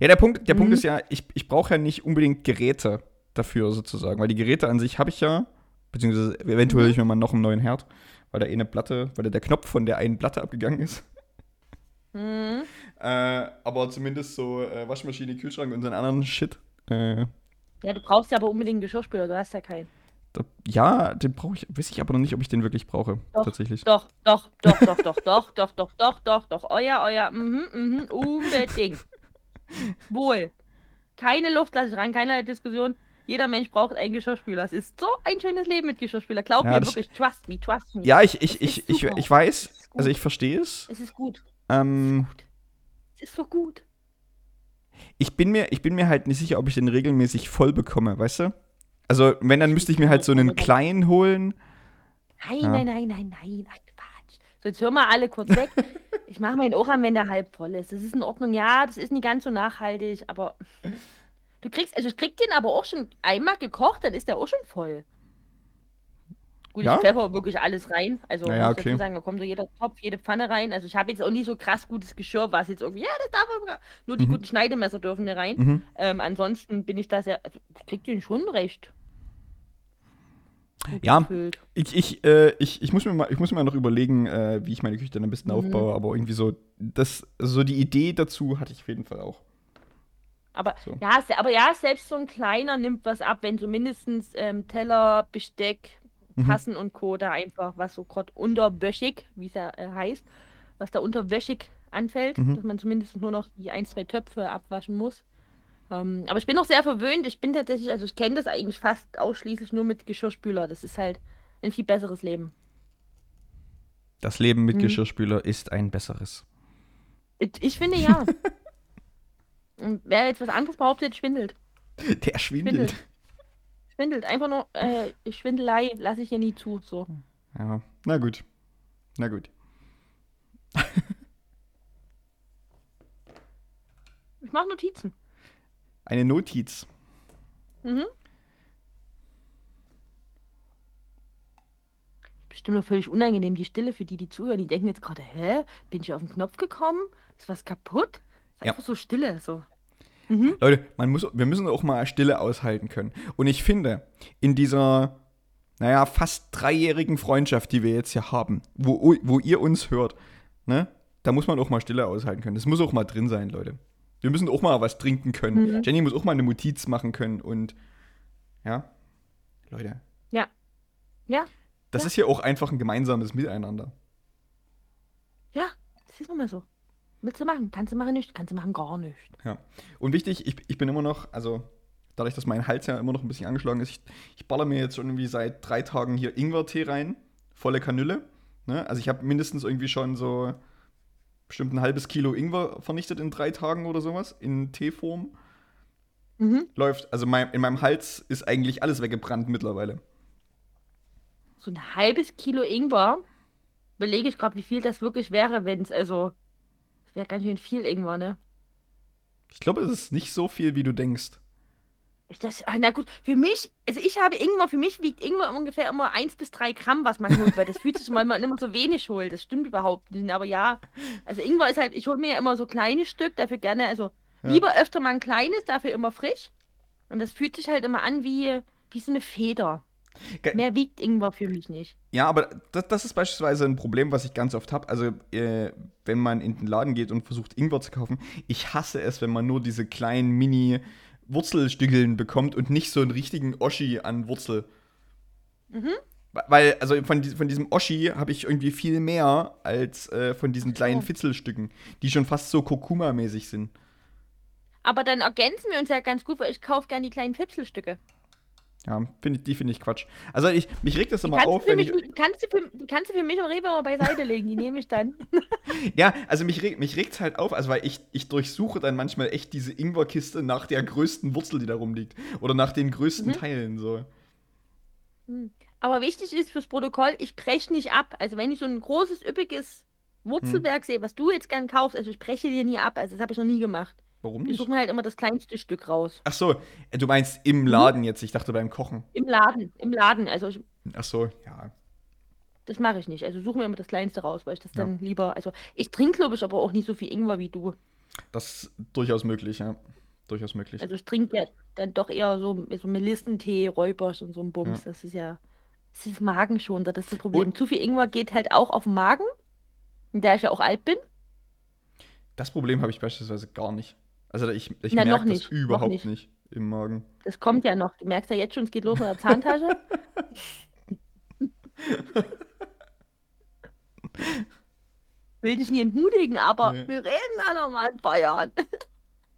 S1: Ja, der Punkt, der Punkt
S2: Mhm.
S1: ist ja, ich, ich brauche ja nicht unbedingt Geräte dafür sozusagen, weil die Geräte an sich habe ich ja, beziehungsweise eventuell
S2: Mhm.
S1: ich mir mal noch einen neuen Herd, weil da eh eine Platte, weil da der Knopf von der einen Platte abgegangen ist.
S2: hm.
S1: Äh, aber zumindest so äh, Waschmaschine, Kühlschrank und so einen anderen Shit. Äh,
S2: Ja, du brauchst ja aber unbedingt einen Geschirrspüler, du hast ja keinen.
S1: da, ja, den brauche ich, weiß ich aber noch nicht, ob ich den wirklich brauche,
S2: Doch,
S1: tatsächlich.
S2: Doch, doch, doch, doch, doch, doch, doch, doch, doch, doch, doch, euer, euer, mhm, mhm, unbedingt. Wohl. Keine Luft lasse ich rein, keine Diskussion. Jeder Mensch braucht einen Geschirrspüler. Es ist so ein schönes Leben mit Geschirrspüler. Glaub
S1: Ja,
S2: mir wirklich, trust me, trust me.
S1: Ja, ich, ich, ich, ich, ich weiß, also ich verstehe es.
S2: Es ist gut.
S1: Ähm,
S2: Es ist so gut.
S1: ich bin mir, ich bin mir halt nicht sicher, ob ich den regelmäßig voll bekomme, weißt du? Also, wenn, dann müsste ich mir halt so einen kleinen holen.
S2: Nein,
S1: Ja.
S2: nein, nein, nein, nein, ach Quatsch. So, jetzt hören wir alle kurz weg. ich mache meinen auch an, wenn der halb voll ist. Das ist in Ordnung. Ja, das ist nicht ganz so nachhaltig, aber Du kriegst, also ich krieg den aber auch schon einmal gekocht, dann ist der auch schon voll. Gut,
S1: Ja?
S2: ich pfeffer wirklich alles rein. Also
S1: Naja,
S2: muss
S1: okay.
S2: sagen, da kommt so jeder Topf, jede Pfanne rein. Also ich habe jetzt auch nicht so krass gutes Geschirr, was jetzt irgendwie, ja, das darf aber. Nur die
S1: Mhm.
S2: guten Schneidemesser dürfen da rein.
S1: Mhm.
S2: Ähm, ansonsten bin ich da sehr, also ich krieg den schon recht. gut
S1: Ja.
S2: gefüllt.
S1: Ich, ich, äh, ich, ich, muss mir mal, ich muss mir noch überlegen, äh, wie ich meine Küche dann am besten
S2: Mhm.
S1: aufbaue, aber irgendwie so, das, so die Idee dazu hatte ich auf jeden Fall auch.
S2: Aber
S1: So.
S2: ja, aber ja, selbst so ein kleiner nimmt was ab, wenn so mindestens ähm, Teller, Besteck,
S1: Mhm.
S2: Tassen und Co. da einfach, was so gerade unterwöchig, wie es ja äh, heißt, was da unterwöchig anfällt,
S1: Mhm.
S2: dass man zumindest nur noch die ein, zwei Töpfe abwaschen muss. Ähm, aber ich bin noch sehr verwöhnt. Ich bin tatsächlich, also ich kenne das eigentlich fast ausschließlich nur mit Geschirrspüler. Das ist halt ein viel besseres Leben.
S1: Das Leben mit
S2: Mhm.
S1: Geschirrspüler ist ein besseres.
S2: Ich, ich finde ja. Und wer jetzt was anderes behauptet, schwindelt.
S1: Der schwindelt.
S2: Schwindelt. Schwindelt. Einfach nur äh, Schwindelei lasse ich hier nie zu. So.
S1: Ja, na gut. Na gut.
S2: Ich mache Notizen.
S1: Eine Notiz.
S2: Mhm. Bestimmt nur völlig unangenehm, die Stille für die, die zuhören. Die denken jetzt gerade, hä? Bin ich auf den Knopf gekommen? Ist was kaputt? Ist
S1: Ja.
S2: einfach so Stille. So. Mhm.
S1: Leute, man muss, wir müssen auch mal Stille aushalten können. Und ich finde, in dieser, naja, fast dreijährigen Freundschaft, die wir jetzt hier haben, wo, wo ihr uns hört, ne, da muss man auch mal Stille aushalten können. Das muss auch mal drin sein, Leute. Wir müssen auch mal was trinken können.
S2: Mhm.
S1: Jenny muss auch mal eine Notiz machen können und, ja, Leute.
S2: Ja. Ja.
S1: Das
S2: Ja.
S1: ist hier auch einfach ein gemeinsames Miteinander.
S2: Ja, das ist mal so. Willst du machen? Kannst du machen nicht? Kannst du machen gar nicht.
S1: Ja. Und wichtig, ich, ich bin immer noch, also dadurch, dass mein Hals ja immer noch ein bisschen angeschlagen ist, ich, ich baller mir jetzt schon irgendwie seit drei Tagen hier Ingwertee rein. Volle Kanüle. Ne? Also ich habe mindestens irgendwie schon so bestimmt ein halbes Kilo Ingwer vernichtet in drei Tagen oder sowas. In Teeform.
S2: Mhm.
S1: Läuft, also mein, in meinem Hals ist eigentlich alles weggebrannt mittlerweile.
S2: So ein halbes Kilo Ingwer. Überlege ich gerade, wie viel das wirklich wäre, wenn es, also, wäre ganz schön viel Ingwer, ne?
S1: Ich glaube, es ist nicht so viel, wie du denkst.
S2: Das, ah, na gut, für mich, also ich habe Ingwer, für mich wiegt Ingwer ungefähr immer 1 bis 3 Gramm, was man holt, weil das fühlt sich mal, man immer so wenig holt. Das stimmt überhaupt nicht. Aber ja, also Ingwer ist halt, ich hole mir ja immer so kleine Stück, dafür gerne, also
S1: Ja.
S2: lieber öfter mal ein kleines, dafür immer frisch. Und das fühlt sich halt immer an wie, wie so eine Feder. Mehr wiegt Ingwer für mich nicht.
S1: Ja, aber das, das ist beispielsweise ein Problem, was ich ganz oft habe. Also, äh, wenn man in den Laden geht und versucht, Ingwer zu kaufen, ich hasse es, wenn man nur diese kleinen Mini-Wurzelstückeln bekommt und nicht so einen richtigen Oschi an Wurzel.
S2: Mhm.
S1: Weil, also von, von diesem Oschi habe ich irgendwie viel mehr als äh, von diesen kleinen
S2: so.
S1: Fitzelstücken, die schon fast so Kurkuma-mäßig sind.
S2: Aber dann ergänzen wir uns ja ganz gut, weil ich kaufe gerne die kleinen Fipselstücke.
S1: Ja, find ich, die finde ich Quatsch. Also, ich, mich regt das
S2: Die
S1: immer
S2: kannst,
S1: auf, wenn
S2: mich,
S1: ich.
S2: die kannst, du für, die kannst du für mich und Rewe mal beiseite legen, die nehme ich dann.
S1: Ja, also mich, reg, mich regt's halt auf, also weil ich, ich durchsuche dann manchmal echt diese Ingwerkiste nach der größten Wurzel, die da rumliegt. Oder nach den größten
S2: Mhm.
S1: Teilen so.
S2: Hm. Aber wichtig ist fürs Protokoll, ich breche nicht ab. Also wenn ich so ein großes, üppiges Wurzelwerk sehe, was du jetzt gern kaufst, also ich breche dir nie ab. Also das habe ich noch nie gemacht.
S1: Warum
S2: Ich
S1: nicht?
S2: suche mir halt immer das kleinste Stück raus.
S1: Ach so, äh, du meinst
S2: Mhm.
S1: im Laden jetzt, ich dachte beim Kochen.
S2: Im Laden, im Laden. Also ich,
S1: Ach so, ja.
S2: das mache ich nicht. Also suche mir immer das kleinste raus, weil ich das
S1: Ja.
S2: dann lieber. Also ich trinke, glaube ich, aber auch nicht so viel Ingwer wie du.
S1: Das ist durchaus möglich, ja. Durchaus möglich.
S2: Also ich trinke ja dann doch eher so, so Melissentee, Räubers und so ein Bums. Das ist ja, das ist Magenschonender, das ist das Problem. Zu viel Ingwer geht halt auch auf den Magen, da ich ja auch alt bin.
S1: Das Problem habe ich beispielsweise gar nicht. Also ich, ich
S2: Na,
S1: merke das
S2: nicht, noch
S1: überhaupt
S2: nicht.
S1: nicht. im Magen.
S2: Das kommt ja noch. Du merkst ja jetzt schon, es geht los mit der Zahntasche. Will dich nie entmutigen, aber
S1: Nee.
S2: wir reden da noch mal in ein paar Jahren.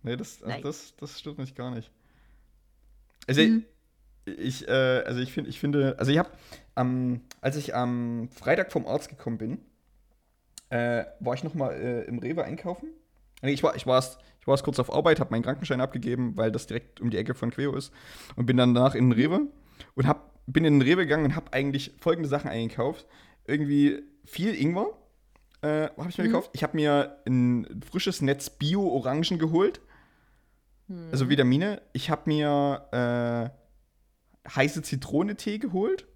S1: Nee, das, das, das stört mich gar nicht. Also
S2: Mhm.
S1: ich, äh, also ich finde, ich finde, also ich habe, ähm, als ich am Freitag vom Arzt gekommen bin, äh, war ich noch mal äh, im Rewe einkaufen. Ich war, ich war erst, ich war kurz auf Arbeit, habe meinen Krankenschein abgegeben, weil das direkt um die Ecke von Queo ist und bin dann danach in den Rewe und hab, bin in den Rewe gegangen und habe eigentlich folgende Sachen eingekauft. Irgendwie viel Ingwer äh, habe ich mir
S2: Mhm.
S1: gekauft. Ich habe mir ein frisches Netz Bio-Orangen geholt.
S2: Hm.
S1: Also Vitamine, ich habe mir äh, heiße Zitronentee geholt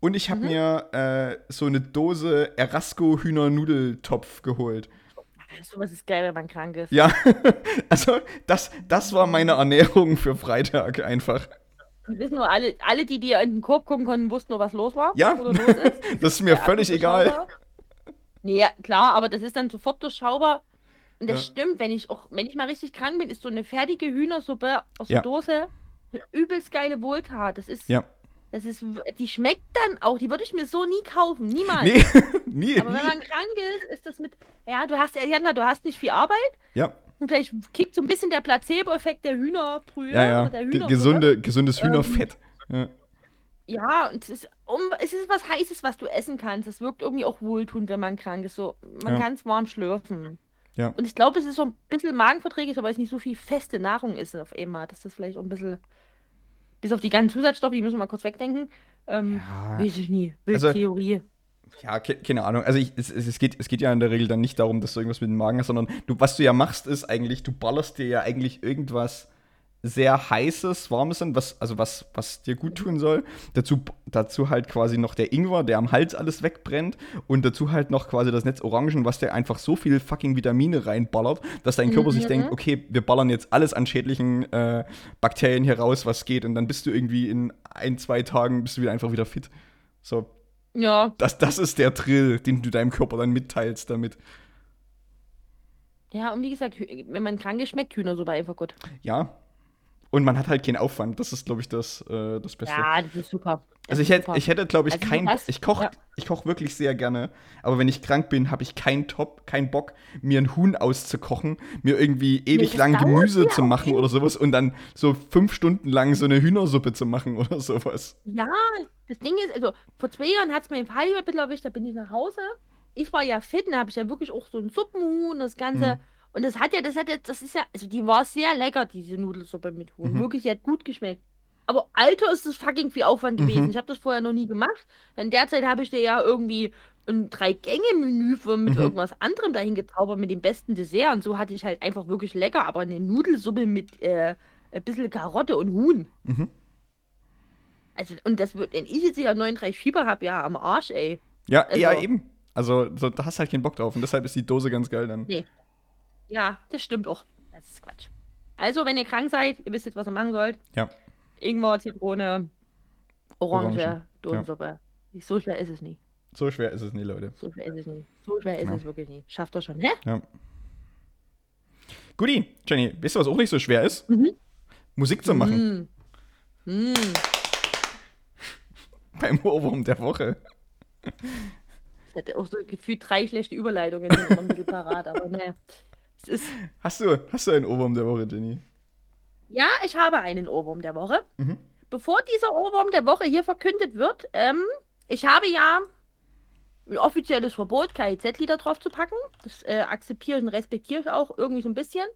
S1: und ich habe
S2: Mhm.
S1: mir äh, so eine Dose Erasco Hühnernudeltopf geholt.
S2: Sowas ist geil, wenn man krank ist.
S1: Ja, also das, das war meine Ernährung für Freitag einfach.
S2: Und wissen nur alle, alle, die dir in den Korb gucken konnten, wussten nur, was los war.
S1: Ja.
S2: Los ist.
S1: Das ist mir
S2: Ja,
S1: völlig egal.
S2: Nee, ja, klar, aber das ist dann sofort durchschaubar. Und das
S1: Ja.
S2: stimmt, wenn ich auch, wenn ich mal richtig krank bin, ist so eine fertige Hühnersuppe aus
S1: Ja.
S2: der Dose eine übelst geile Wohltat. Das ist,
S1: Ja.
S2: Das ist, die schmeckt dann auch. Die würde ich mir so nie kaufen, niemals.
S1: Nee, nie.
S2: Aber wenn man krank ist, ist das mit, ja, du hast, Jana, du hast nicht viel Arbeit
S1: Ja,
S2: und vielleicht kickt so ein bisschen der Placebo-Effekt der Hühnerbrühe
S1: ja, ja.
S2: der.
S1: Gesunde, gesundes
S2: Ähm,
S1: Hühnerfett. Ja.
S2: Ja, und es ist, um, es ist was Heißes, was du essen kannst. Es wirkt irgendwie auch wohltuend, wenn man krank ist. So, man
S1: Ja.
S2: kann es warm schlürfen.
S1: Ja.
S2: Und ich glaube, es ist so ein bisschen magenverträglich, aber es nicht so viel feste Nahrung ist auf einmal. Dass das vielleicht auch ein bisschen, bis auf die ganzen Zusatzstoffe, die müssen wir mal kurz wegdenken. Ähm,
S1: Ja.
S2: Weiß ich nie. Wild
S1: Also-
S2: Theorie.
S1: Ja, ke keine Ahnung. Also ich, es, es, es, geht, es geht ja in der Regel dann nicht darum, dass du irgendwas mit dem Magen hast, sondern du, was du ja machst, ist eigentlich, du ballerst dir ja eigentlich irgendwas sehr heißes, warmes an, was, also was, was dir gut tun soll. Dazu, dazu halt quasi noch der Ingwer, der am Hals alles wegbrennt. Und dazu halt noch quasi das Netz Orangen, was dir einfach so viel fucking Vitamine reinballert, dass dein Körper sich
S2: Mhm.
S1: denkt, okay, wir ballern jetzt alles an schädlichen äh, Bakterien hier raus, was geht. Und dann bist du irgendwie in ein, zwei Tagen bist du wieder einfach wieder fit. So,
S2: Ja,
S1: das, das ist der Drill, den du deinem Körper dann mitteilst damit.
S2: ja, und wie gesagt, wenn man krank ist, schmeckt Hühnersuppe einfach gut.
S1: Ja. Und man hat halt keinen Aufwand. Das ist, glaube ich, das, äh, das Beste.
S2: Ja, das ist super. Das
S1: also ich hätte, ich hätte, glaube ich,
S2: Also
S1: kein.
S2: hast-
S1: Ich koche
S2: ja.
S1: ich koch wirklich sehr gerne. Aber wenn ich krank bin, habe ich keinen Top, keinen Bock, mir ein Huhn auszukochen, mir irgendwie ewig
S2: das
S1: lang Gemüse
S2: ja
S1: zu machen oder sowas und dann so fünf Stunden lang so eine Hühnersuppe zu machen oder sowas.
S2: Ja, das Ding ist, also vor zwei Jahren hat es mir im Fall glaube ich, da bin ich nach Hause. Ich war ja fit, da habe ich ja wirklich auch so ein Suppenhuhn, das Ganze.
S1: Mhm.
S2: Und das hat ja, das hat ja, das ist ja, also die war sehr lecker, diese Nudelsuppe mit Huhn.
S1: Mhm.
S2: Wirklich, die hat gut geschmeckt. Aber Alter, ist das fucking viel Aufwand gewesen.
S1: Mhm.
S2: Ich habe das vorher noch nie gemacht. In der Zeit habe ich dir ja irgendwie ein Drei-Gänge-Menü mit
S1: Mhm.
S2: irgendwas anderem dahin gezaubert, mit dem besten Dessert. Und so hatte ich halt einfach wirklich lecker, aber eine Nudelsuppe mit äh, ein bisschen Karotte und Huhn.
S1: Mhm.
S2: Also, und das wird, wenn ich jetzt hier 39 Fieber habe, ja, am Arsch, ey.
S1: Ja,
S2: Also-
S1: ja, eben. Also, so, da hast du halt keinen Bock drauf. Und deshalb ist die Dose ganz geil dann.
S2: Ja, das stimmt auch. Das ist Quatsch. Also, wenn ihr krank seid, ihr wisst jetzt, was ihr machen sollt.
S1: Ja.
S2: Ingwer, Zitrone, Orange,
S1: Orangen,
S2: Dosensuppe. So schwer ist es nie.
S1: So schwer ist es nie, Leute.
S2: So schwer ist es nie. So schwer ist
S1: Ja.
S2: es wirklich nie. Schafft ihr schon, hä?
S1: Ja. Guti, Jenny, weißt du, was auch nicht so schwer ist?
S2: Mhm.
S1: Musik zu machen.
S2: Mm. Mm.
S1: Beim Ohrwurm der Woche.
S2: Ich hatte auch so gefühlt drei schlechte Überleitungen in meinem Mittel parat, aber ne.
S1: Hast du, hast du einen Ohrwurm der Woche, Jenny?
S2: Ja, ich habe einen Ohrwurm der Woche.
S1: Mhm.
S2: Bevor dieser Ohrwurm der Woche hier verkündet wird, ähm, ich habe ja ein offizielles Verbot, KIZ-Lieder drauf zu packen. Das äh, akzeptiere und respektiere ich auch irgendwie so ein bisschen.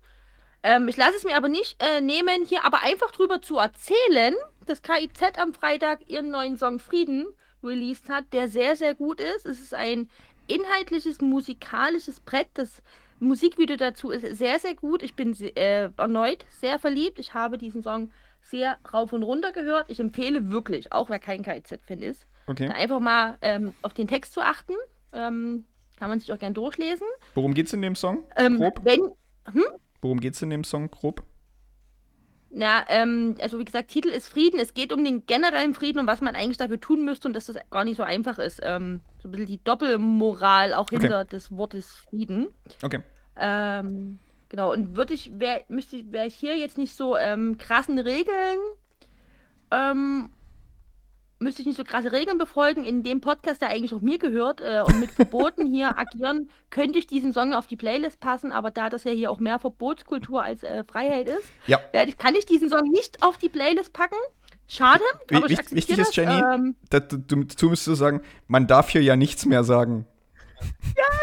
S2: Ähm, ich lasse es mir aber nicht äh, nehmen, hier aber einfach drüber zu erzählen, dass KIZ am Freitag ihren neuen Song Frieden released hat, der sehr, sehr gut ist. Es ist ein inhaltliches, musikalisches Brett. Das Musikvideo dazu ist sehr, sehr gut. Ich bin äh, erneut sehr verliebt. Ich habe diesen Song sehr rauf und runter gehört. Ich empfehle wirklich, auch wer kein KIZ-Fan ist,
S1: Okay.
S2: einfach mal ähm, auf den Text zu achten. Ähm, kann man sich auch gern durchlesen.
S1: Worum geht's in dem Song?
S2: Ähm,
S1: Grob?
S2: wenn,
S1: Worum geht's in dem Song grob?
S2: na, ähm, also wie gesagt, Titel ist Frieden. Es geht um den generellen Frieden und was man eigentlich dafür tun müsste und dass das gar nicht so einfach ist. Ähm, so ein bisschen die Doppelmoral auch
S1: Okay.
S2: hinter des Wortes Frieden.
S1: Okay.
S2: Ähm, genau, und würde ich, wär, müsste, wäre ich hier jetzt nicht so ähm, krassen Regeln, ähm, müsste ich nicht so krasse Regeln befolgen. In dem Podcast, der eigentlich auch mir gehört äh, und mit Verboten hier agieren, könnte ich diesen Song auf die Playlist passen, aber da das ja hier auch mehr Verbotskultur als äh, Freiheit ist,
S1: Ja.
S2: ich, kann ich diesen Song nicht auf die Playlist packen. Schade, aber ich
S1: wichtig- ist, Jenny,
S2: Ähm,
S1: dazu müsstest du sagen, man darf hier ja nichts mehr sagen.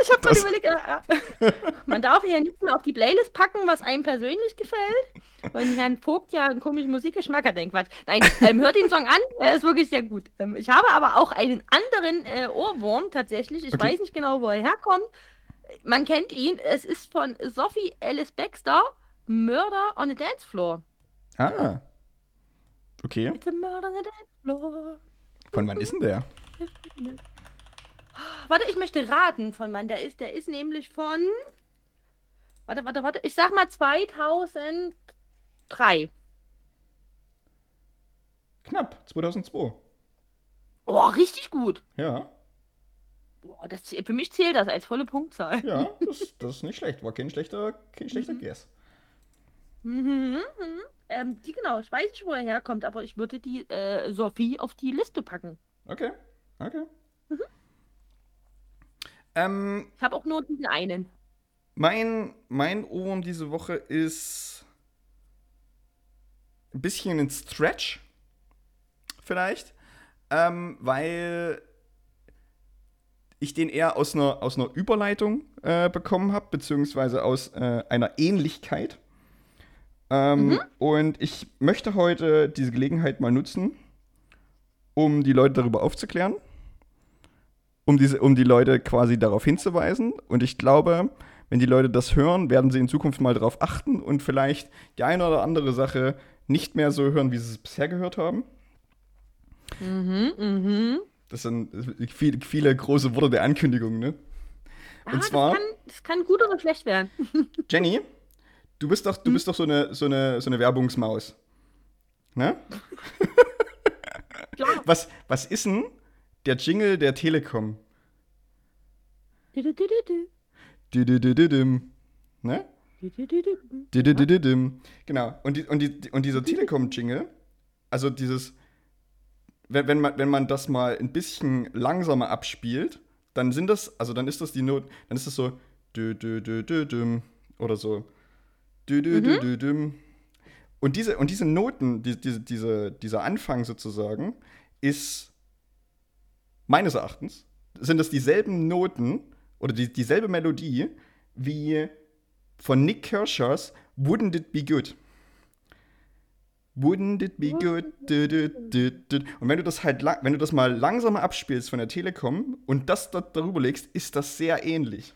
S2: Ich habe
S1: Das-
S2: überlegt, äh, man darf ja nicht mehr auf die Playlist packen, was einem persönlich gefällt. Weil Herrn Vogt ja einen komischen Musikgeschmack hat. Nein, Quatsch. Nein, ähm, hört den Song an, er ist wirklich sehr gut. Ähm, ich habe aber auch einen anderen äh, Ohrwurm tatsächlich. Ich
S1: Okay.
S2: weiß nicht genau, wo er herkommt. Man kennt ihn. Es ist von Sophie Alice Baxter. Murder on the Dance Floor.
S1: Ah. Okay.
S2: It's a murder on the dance floor.
S1: Von wann ist denn der?
S2: Warte, ich möchte raten, von wann der ist. Der ist nämlich von. Warte, warte, warte. Ich sag mal 2003.
S1: Knapp, 2002.
S2: Oh, richtig gut.
S1: Ja,
S2: Boah, das, für mich zählt das als volle Punktzahl.
S1: ja, das, das ist nicht schlecht. War kein schlechter, kein schlechter Guess.
S2: Mhm, mhm. Ähm, die genau, ich weiß nicht, wo er herkommt, aber ich würde die äh, Sophie auf die Liste packen.
S1: Okay, okay. Ähm,
S2: Ich habe auch nur diesen einen.
S1: mein, mein Ohrwurm diese Woche ist ein bisschen ein Stretch, vielleicht, ähm, weil ich den eher aus einer, aus einer Überleitung äh, bekommen habe, beziehungsweise aus äh, einer Ähnlichkeit. Ähm, Und ich möchte heute diese Gelegenheit mal nutzen, um die Leute darüber aufzuklären, um, diese, um die Leute quasi darauf hinzuweisen. Und ich glaube, wenn die Leute das hören, werden sie in Zukunft mal darauf achten und vielleicht die eine oder andere Sache nicht mehr so hören, wie sie es bisher gehört haben.
S2: Mhm, mhm.
S1: Das sind viele, viele große Worte der Ankündigung, ne?
S2: Ah,
S1: Und zwar-
S2: Das kann, das kann gut oder schlecht werden.
S1: Jenny, du bist doch, du bist doch so eine, so eine, so eine Werbungsmaus. Ne?
S2: Klar.
S1: Was, was ist denn der Jingle der Telekom? Ne? Genau. Und, die, und, die, und dieser Telekom-Jingle, also dieses, wenn, wenn, man, wenn man das mal ein bisschen langsamer abspielt, dann sind das, also dann ist das die Not, dann ist das so oder so düm. Und diese, und diese Noten, die, diese, diese, dieser Anfang sozusagen, ist meines Erachtens, sind das dieselben Noten oder die, dieselbe Melodie wie von Nick Kirschers Wouldn't It Be Good. Wouldn't it be good? Du, du, du, du. Und wenn du das halt, wenn du das mal langsamer abspielst von der Telekom und das dort darüber legst, ist das sehr ähnlich.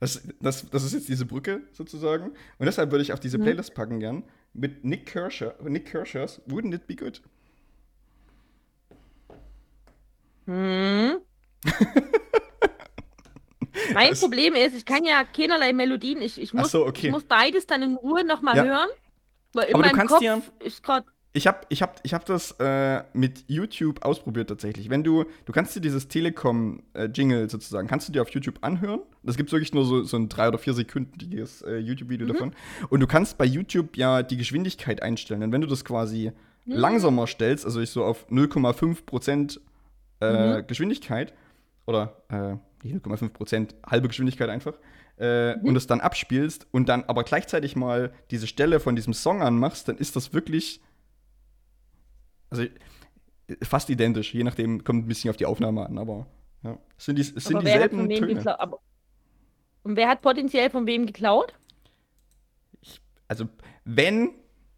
S1: Das, das, das ist jetzt diese Brücke sozusagen. Und deshalb würde ich auf diese Playlist packen gern mit Nick Kirscher, Nick Kirschers Wouldn't It Be Good.
S2: Hm. mein
S1: Das-
S2: Problem ist, ich kann ja keinerlei Melodien. Ich, ich, muss,
S1: so, okay.
S2: ich muss beides dann in Ruhe nochmal
S1: Ja.
S2: hören. Weil in
S1: Aber du
S2: meinem
S1: kannst
S2: Kopf
S1: dir-
S2: ist gerade.
S1: Ich habe ich hab, ich hab das äh, mit YouTube ausprobiert tatsächlich. Wenn du, du kannst dir dieses Telekom-Jingle sozusagen, kannst du dir auf YouTube anhören. Das gibt wirklich nur so, so ein drei- oder vier sekündiges äh, YouTube-Video davon. Und du kannst bei YouTube ja die Geschwindigkeit einstellen. Und wenn du das quasi langsamer stellst, also ich so auf 0,5 Äh, Geschwindigkeit, oder äh, nicht 0,5 Prozent, halbe Geschwindigkeit einfach, äh, und es dann abspielst und dann aber gleichzeitig mal diese Stelle von diesem Song anmachst, dann ist das wirklich also fast identisch, je nachdem, kommt ein bisschen auf die Aufnahme an, aber ja. Es sind, die, es sind dieselben Töne.
S2: Aber, und wer hat potenziell von wem geklaut?
S1: Also, wenn,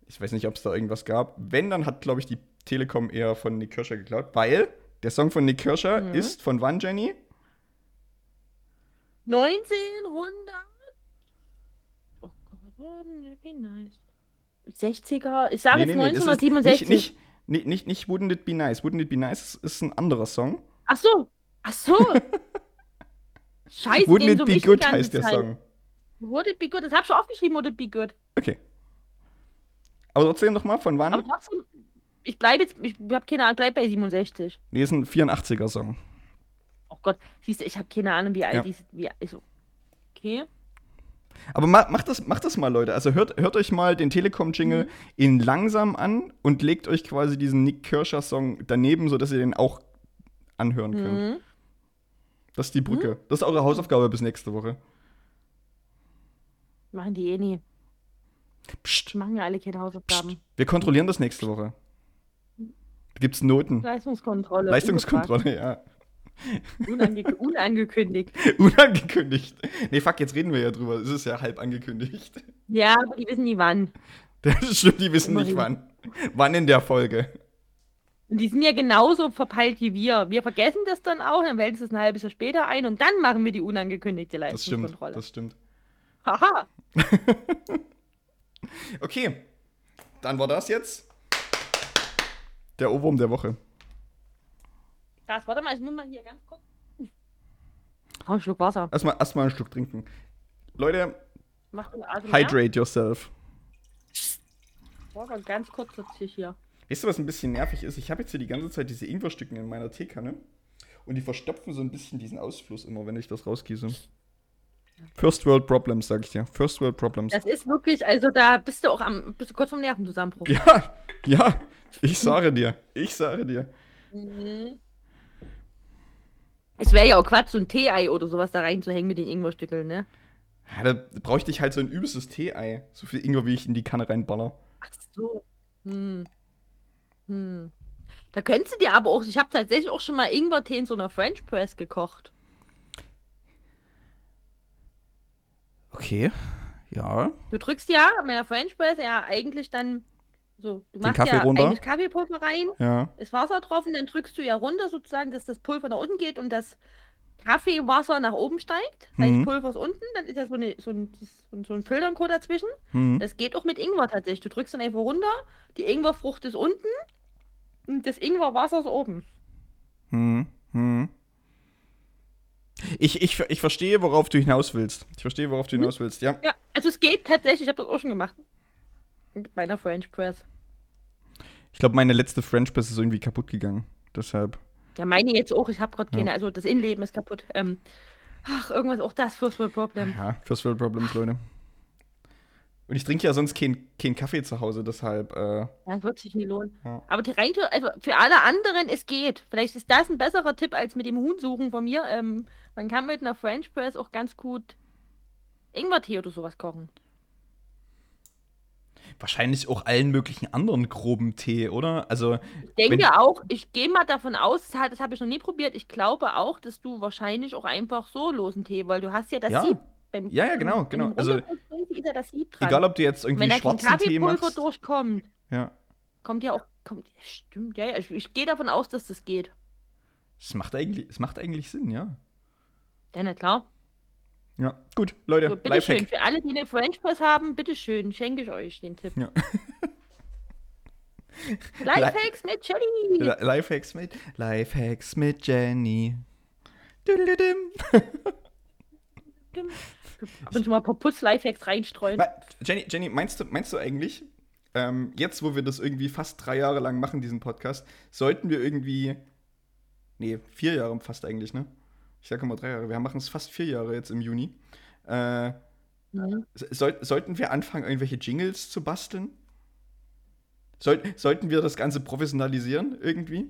S1: ich weiß nicht, ob es da irgendwas gab, wenn, dann hat, glaube ich, die Telekom eher von Nick Kirscher geklaut, weil der Song von Nick Kirscher
S2: Mhm.
S1: ist von wann, Jenny?
S2: 1900. Oh Gott, wie nice. 60er. Ich sage jetzt
S1: das ist
S2: 1967.
S1: Nicht, nicht, nicht, nicht Wouldn't It Be Nice. Wouldn't It Be Nice ist, ist ein anderer Song.
S2: Ach so. Ach so. Scheiße,
S1: Wouldn't It Be Good heißt der
S2: Zeit.
S1: Song.
S2: Would it be good? Das hab ich schon aufgeschrieben, would it be good.
S1: Okay. Aber erzähl doch mal, von wann?
S2: Aber trotzdem, ich bleibe jetzt, ich habe keine Ahnung, bleib bei 67.
S1: Nee, ist ein 84er-Song.
S2: Oh Gott, siehst du, ich habe keine Ahnung, wie alt
S1: Ja.
S2: die ist. Wie, also, okay.
S1: Aber ma, macht, das, macht das mal, Leute. Also hört, hört euch mal den Telekom-Jingle in langsam an und legt euch quasi diesen Nick Kirscher-Song daneben, sodass ihr den auch anhören könnt.
S2: Mhm.
S1: Das ist die Brücke. Das ist eure Hausaufgabe bis nächste Woche.
S2: Machen die eh nie.
S1: Psst,
S2: machen ja alle keine Hausaufgaben.
S1: wir kontrollieren das nächste Woche. Da gibt's Noten.
S2: Leistungskontrolle.
S1: Leistungskontrolle, ja.
S2: Unange unangekündigt.
S1: Unangekündigt. Nee, fuck, jetzt reden wir ja drüber. Es ist ja halb angekündigt.
S2: Ja, aber die wissen nie wann.
S1: Das stimmt, die wissen nicht
S2: Immerhin.
S1: wann. Wann in der Folge.
S2: Und die sind ja genauso verpeilt wie wir. Wir vergessen das dann auch, dann sie es ein halbes Jahr später ein und dann machen wir die unangekündigte
S1: Das stimmt,
S2: Leistungskontrolle.
S1: das stimmt.
S2: Haha.
S1: Okay, dann war das jetzt der Ohrwurm der Woche.
S2: Das, warte mal, ich nehme mal hier ganz kurz. Hau einen Schluck Wasser.
S1: Erstmal erstmal einen Schluck trinken. Leute,
S2: Atem
S1: hydrate yourself.
S2: Wasser ganz kurz sitze ich hier.
S1: Weißt du, was ein bisschen nervig ist? Ich habe jetzt hier die ganze Zeit diese Ingwerstücken in meiner Teekanne und die verstopfen so ein bisschen diesen Ausfluss immer, wenn ich das rausgieße. First World Problems, sag ich dir. First World Problems.
S2: Das ist wirklich, also da bist du auch am, bist du kurz vom Nervenzusammenbruch.
S1: Ja, ja, ich sage dir. Ich sage dir.
S2: Mhm. Es wäre ja auch Quatsch, so ein Tee-Ei oder sowas da reinzuhängen mit den Ingwerstückeln, ne?
S1: Ja, da bräuchte ich halt so ein übelstes Tee-Ei. So viel Ingwer, wie ich in die Kanne reinballer.
S2: Ach so. Hm. Hm. Da könntest du dir aber auch, ich habe tatsächlich auch schon mal Ingwertee in so einer French Press gekocht.
S1: Okay, ja.
S2: Du drückst ja mit der French Press ja eigentlich dann so, du machst
S1: Kaffee
S2: ja
S1: runter?
S2: eigentlich Kaffeepulver rein,
S1: Ja.
S2: ist Wasser drauf und dann drückst du ja runter sozusagen, dass das Pulver nach unten geht und das Kaffeewasser nach oben steigt. Das heißt,
S1: Mhm.
S2: Pulver ist unten, dann ist ja so, eine, so ein, so ein- Filtercode dazwischen.
S1: Hm.
S2: Das geht auch mit Ingwer tatsächlich. Du drückst dann einfach runter, die Ingwerfrucht ist unten und das Ingwerwasser ist oben.
S1: Hm. Hm. Ich, ich, ich verstehe, worauf du hinaus willst. Ich verstehe, worauf du hinaus willst, ja.
S2: Ja, also es geht tatsächlich, ich habe das auch schon gemacht. Mit meiner French Press.
S1: Ich glaube, meine letzte French Press ist irgendwie kaputt gegangen. Deshalb.
S2: Ja, meine jetzt auch, ich habe gerade
S1: Ja.
S2: keine, also das Innenleben ist kaputt. Ähm, ach, irgendwas, auch das First World Problem.
S1: Ja, First World Problems, Leute. Und ich trinke ja sonst keinen kein Kaffee zu Hause, deshalb. Äh,
S2: Das wird sich nie lohnen.
S1: Ja.
S2: Aber die rein, also für alle anderen, es geht. Vielleicht ist das ein besserer Tipp als mit dem Huhn suchen von mir. Ähm, man kann mit einer French Press auch ganz gut Ingwertee oder sowas kochen.
S1: wahrscheinlich auch allen möglichen anderen groben Tee, oder? Also,
S2: Ich denke
S1: Wenn-
S2: auch, ich gehe mal davon aus, das, habe ich noch nie probiert. Ich glaube auch, dass du wahrscheinlich auch einfach so losen Tee, weil du hast ja das
S1: Ja.
S2: Sieb. Beim,
S1: Ja, ja, genau, genau. Also, egal ob du jetzt
S2: Wenn
S1: irgendwie schwarzen Tee machst.
S2: durchkommt,
S1: Ja.
S2: kommt ja auch, kommt, stimmt, ja, ja. Ich, ich gehe davon aus, dass das geht.
S1: Es macht eigentlich, es macht eigentlich Sinn, ja.
S2: Ja, na klar.
S1: Ja, gut, Leute,
S2: So, bitteschön, für alle, die eine French Press haben, bitteschön, schenke ich euch den Tipp.
S1: Ja.
S2: Lifehacks mit Jenny.
S1: Li- Lifehacks mit Lifehacks mit Jenny.
S2: Ab und zu mal ein paar Putz-Lifehacks reinstreuen.
S1: Jenny, Jenny, meinst du, meinst du eigentlich, ähm, jetzt, wo wir das irgendwie fast drei Jahre lang machen, diesen Podcast, sollten wir irgendwie. Nee, vier Jahre fast eigentlich, ne? Ich sage immer drei Jahre. Wir machen es fast vier Jahre jetzt im Juni. Äh,
S2: Mhm.
S1: soll, sollten wir anfangen, irgendwelche Jingles zu basteln? Soll, sollten wir das Ganze professionalisieren irgendwie?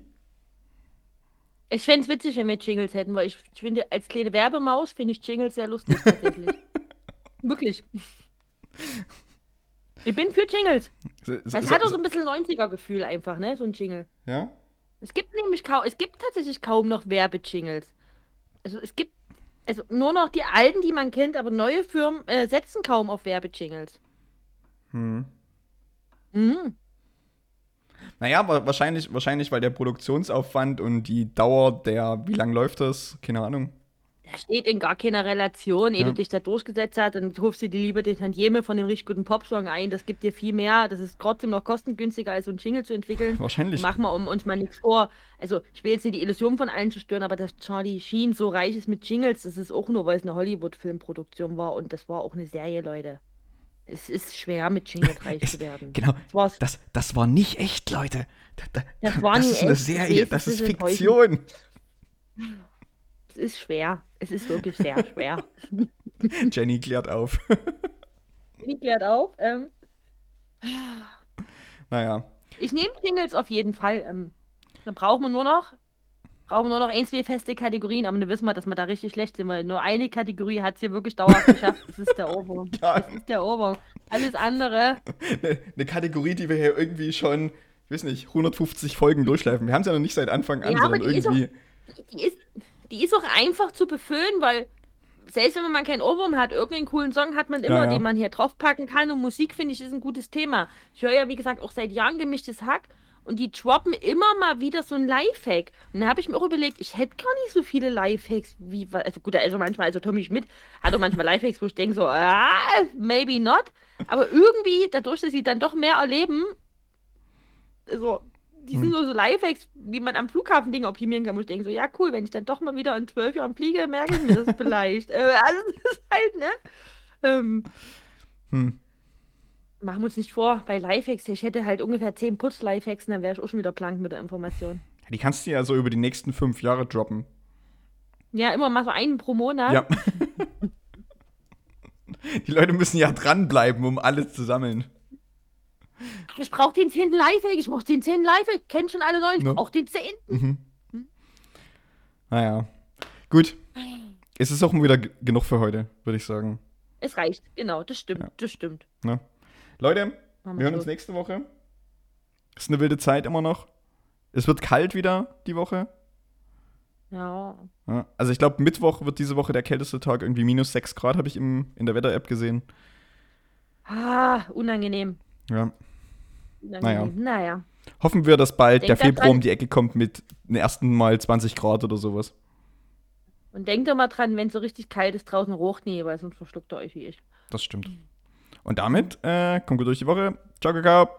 S2: Ich fände es witzig, wenn wir Jingles hätten, weil ich, ich finde, als kleine Werbemaus finde ich Jingles sehr lustig tatsächlich. Wirklich. Ich bin für Jingles.
S1: So, so, so,
S2: hat auch so ein bisschen 90er-Gefühl einfach, ne? So ein Jingle.
S1: ja?
S2: Es gibt nämlich kaum, es gibt tatsächlich kaum noch Werbejingles. Also es gibt, also nur noch die alten, die man kennt, aber neue Firmen äh, setzen kaum auf Werbejingles.
S1: Hm.
S2: Mhm.
S1: Naja, wahrscheinlich, wahrscheinlich, weil der Produktionsaufwand und die Dauer der, wie lange läuft das? Keine Ahnung.
S2: Das steht in gar keiner Relation, ehe
S1: Ja.
S2: du dich da durchgesetzt hast, dann rufst du dir lieber den Tantieme von dem richtig guten Popsong ein. Das gibt dir viel mehr. Das ist trotzdem noch kostengünstiger, als so ein Jingle zu entwickeln.
S1: Wahrscheinlich.
S2: Machen wir um uns mal nichts vor. Also, ich will jetzt nicht die Illusion von allen zerstören, aber dass Charlie Sheen so reich ist mit Jingles, das ist auch nur, weil es eine Hollywood-Filmproduktion war und das war auch eine Serie, Leute. Es ist schwer, mit Jingles reich
S1: Es-
S2: zu werden.
S1: Genau,
S2: Das war's.
S1: das, das war nicht echt, Leute. Da, da,
S2: Das war nie
S1: ist eine
S2: echt.
S1: Serie,
S2: Das
S1: das
S2: ist
S1: ist
S2: enttäuschend. Es ist schwer. Es ist wirklich sehr schwer.
S1: Jenny klärt auf.
S2: Ich klärt auf. Ähm,
S1: naja.
S2: Ich nehme Jingles auf jeden Fall. Ähm, dann brauchen wir nur noch, brauchen wir nur noch ein, zwei feste Kategorien, aber dann wissen wir, dass wir da richtig schlecht sind, weil nur eine Kategorie hat es hier wirklich dauerhaft geschafft. Das ist der Ohrwurm.
S1: Ja.
S2: Das ist der Ohrwurm. Alles andere,
S1: Eine, eine Kategorie, die wir hier irgendwie schon, ich weiß nicht, 150 Folgen durchschleifen. Wir haben es ja noch nicht seit Anfang an,
S2: Ja,
S1: sondern
S2: die ist
S1: irgendwie.
S2: die ist, die ist auch einfach zu befüllen, weil selbst wenn man keinen Ohrwurm hat, irgendeinen coolen Song hat man immer,
S1: Ja, ja.
S2: den man hier draufpacken kann. Und Musik, finde ich, ist ein gutes Thema. Ich höre ja, wie gesagt, auch seit Jahren gemischtes Hack. und die droppen immer mal wieder so ein Lifehack. Und da habe ich mir auch überlegt, ich hätte gar nicht so viele Lifehacks wie, also gut, also manchmal, also Tommy Schmidt hat auch manchmal Lifehacks, wo ich denke so, ah, maybe not. Aber irgendwie, dadurch, dass sie dann doch mehr erleben, so, die sind
S1: Hm.
S2: nur so Lifehacks, wie man am Flughafen Dinge optimieren kann, wo ich denke so, ja cool, wenn ich dann doch mal wieder in zwölf Jahren fliege, merke ich mir das vielleicht. äh, also das ist halt, ne? Ähm,
S1: Hm.
S2: machen wir uns nicht vor, bei Lifehacks, ich hätte halt ungefähr zehn Putz-Lifehacks, dann wäre ich auch schon wieder blank mit der Information.
S1: Die kannst du ja so über die nächsten fünf Jahre droppen.
S2: Ja, immer mal so einen pro Monat.
S1: Ja. die Leute müssen ja dranbleiben, um alles zu sammeln.
S2: Ich brauche den zehnten Lifehack, ich brauche den zehnten Lifehack, kennt schon alle neun, ich
S1: Ja.
S2: brauche den zehnten.
S1: Mhm. Naja. Gut. Es ist auch wieder genug für heute, würde ich sagen.
S2: Es reicht, genau, das stimmt,
S1: Ja.
S2: das stimmt.
S1: Ne? Leute,
S2: Machen
S1: wir hören uns nächste Woche. Ist eine wilde Zeit immer noch. Es wird kalt wieder die Woche.
S2: Ja,
S1: Ja, also ich glaube, Mittwoch wird diese Woche der kälteste Tag. Irgendwie minus 6 Grad habe ich im, in der Wetter-App gesehen.
S2: ah, unangenehm.
S1: Ja
S2: naja. naja.
S1: Hoffen wir, dass bald
S2: Denk
S1: der Februar um die Ecke kommt mit den ersten Mal 20 Grad oder sowas.
S2: Und denkt doch mal dran, wenn es so richtig kalt ist, draußen rocht nie, weil sonst verschluckt ihr euch wie ich.
S1: Das stimmt. Und damit äh, kommt gut durch die Woche. Ciao, Kakao.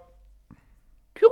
S1: Tschüss.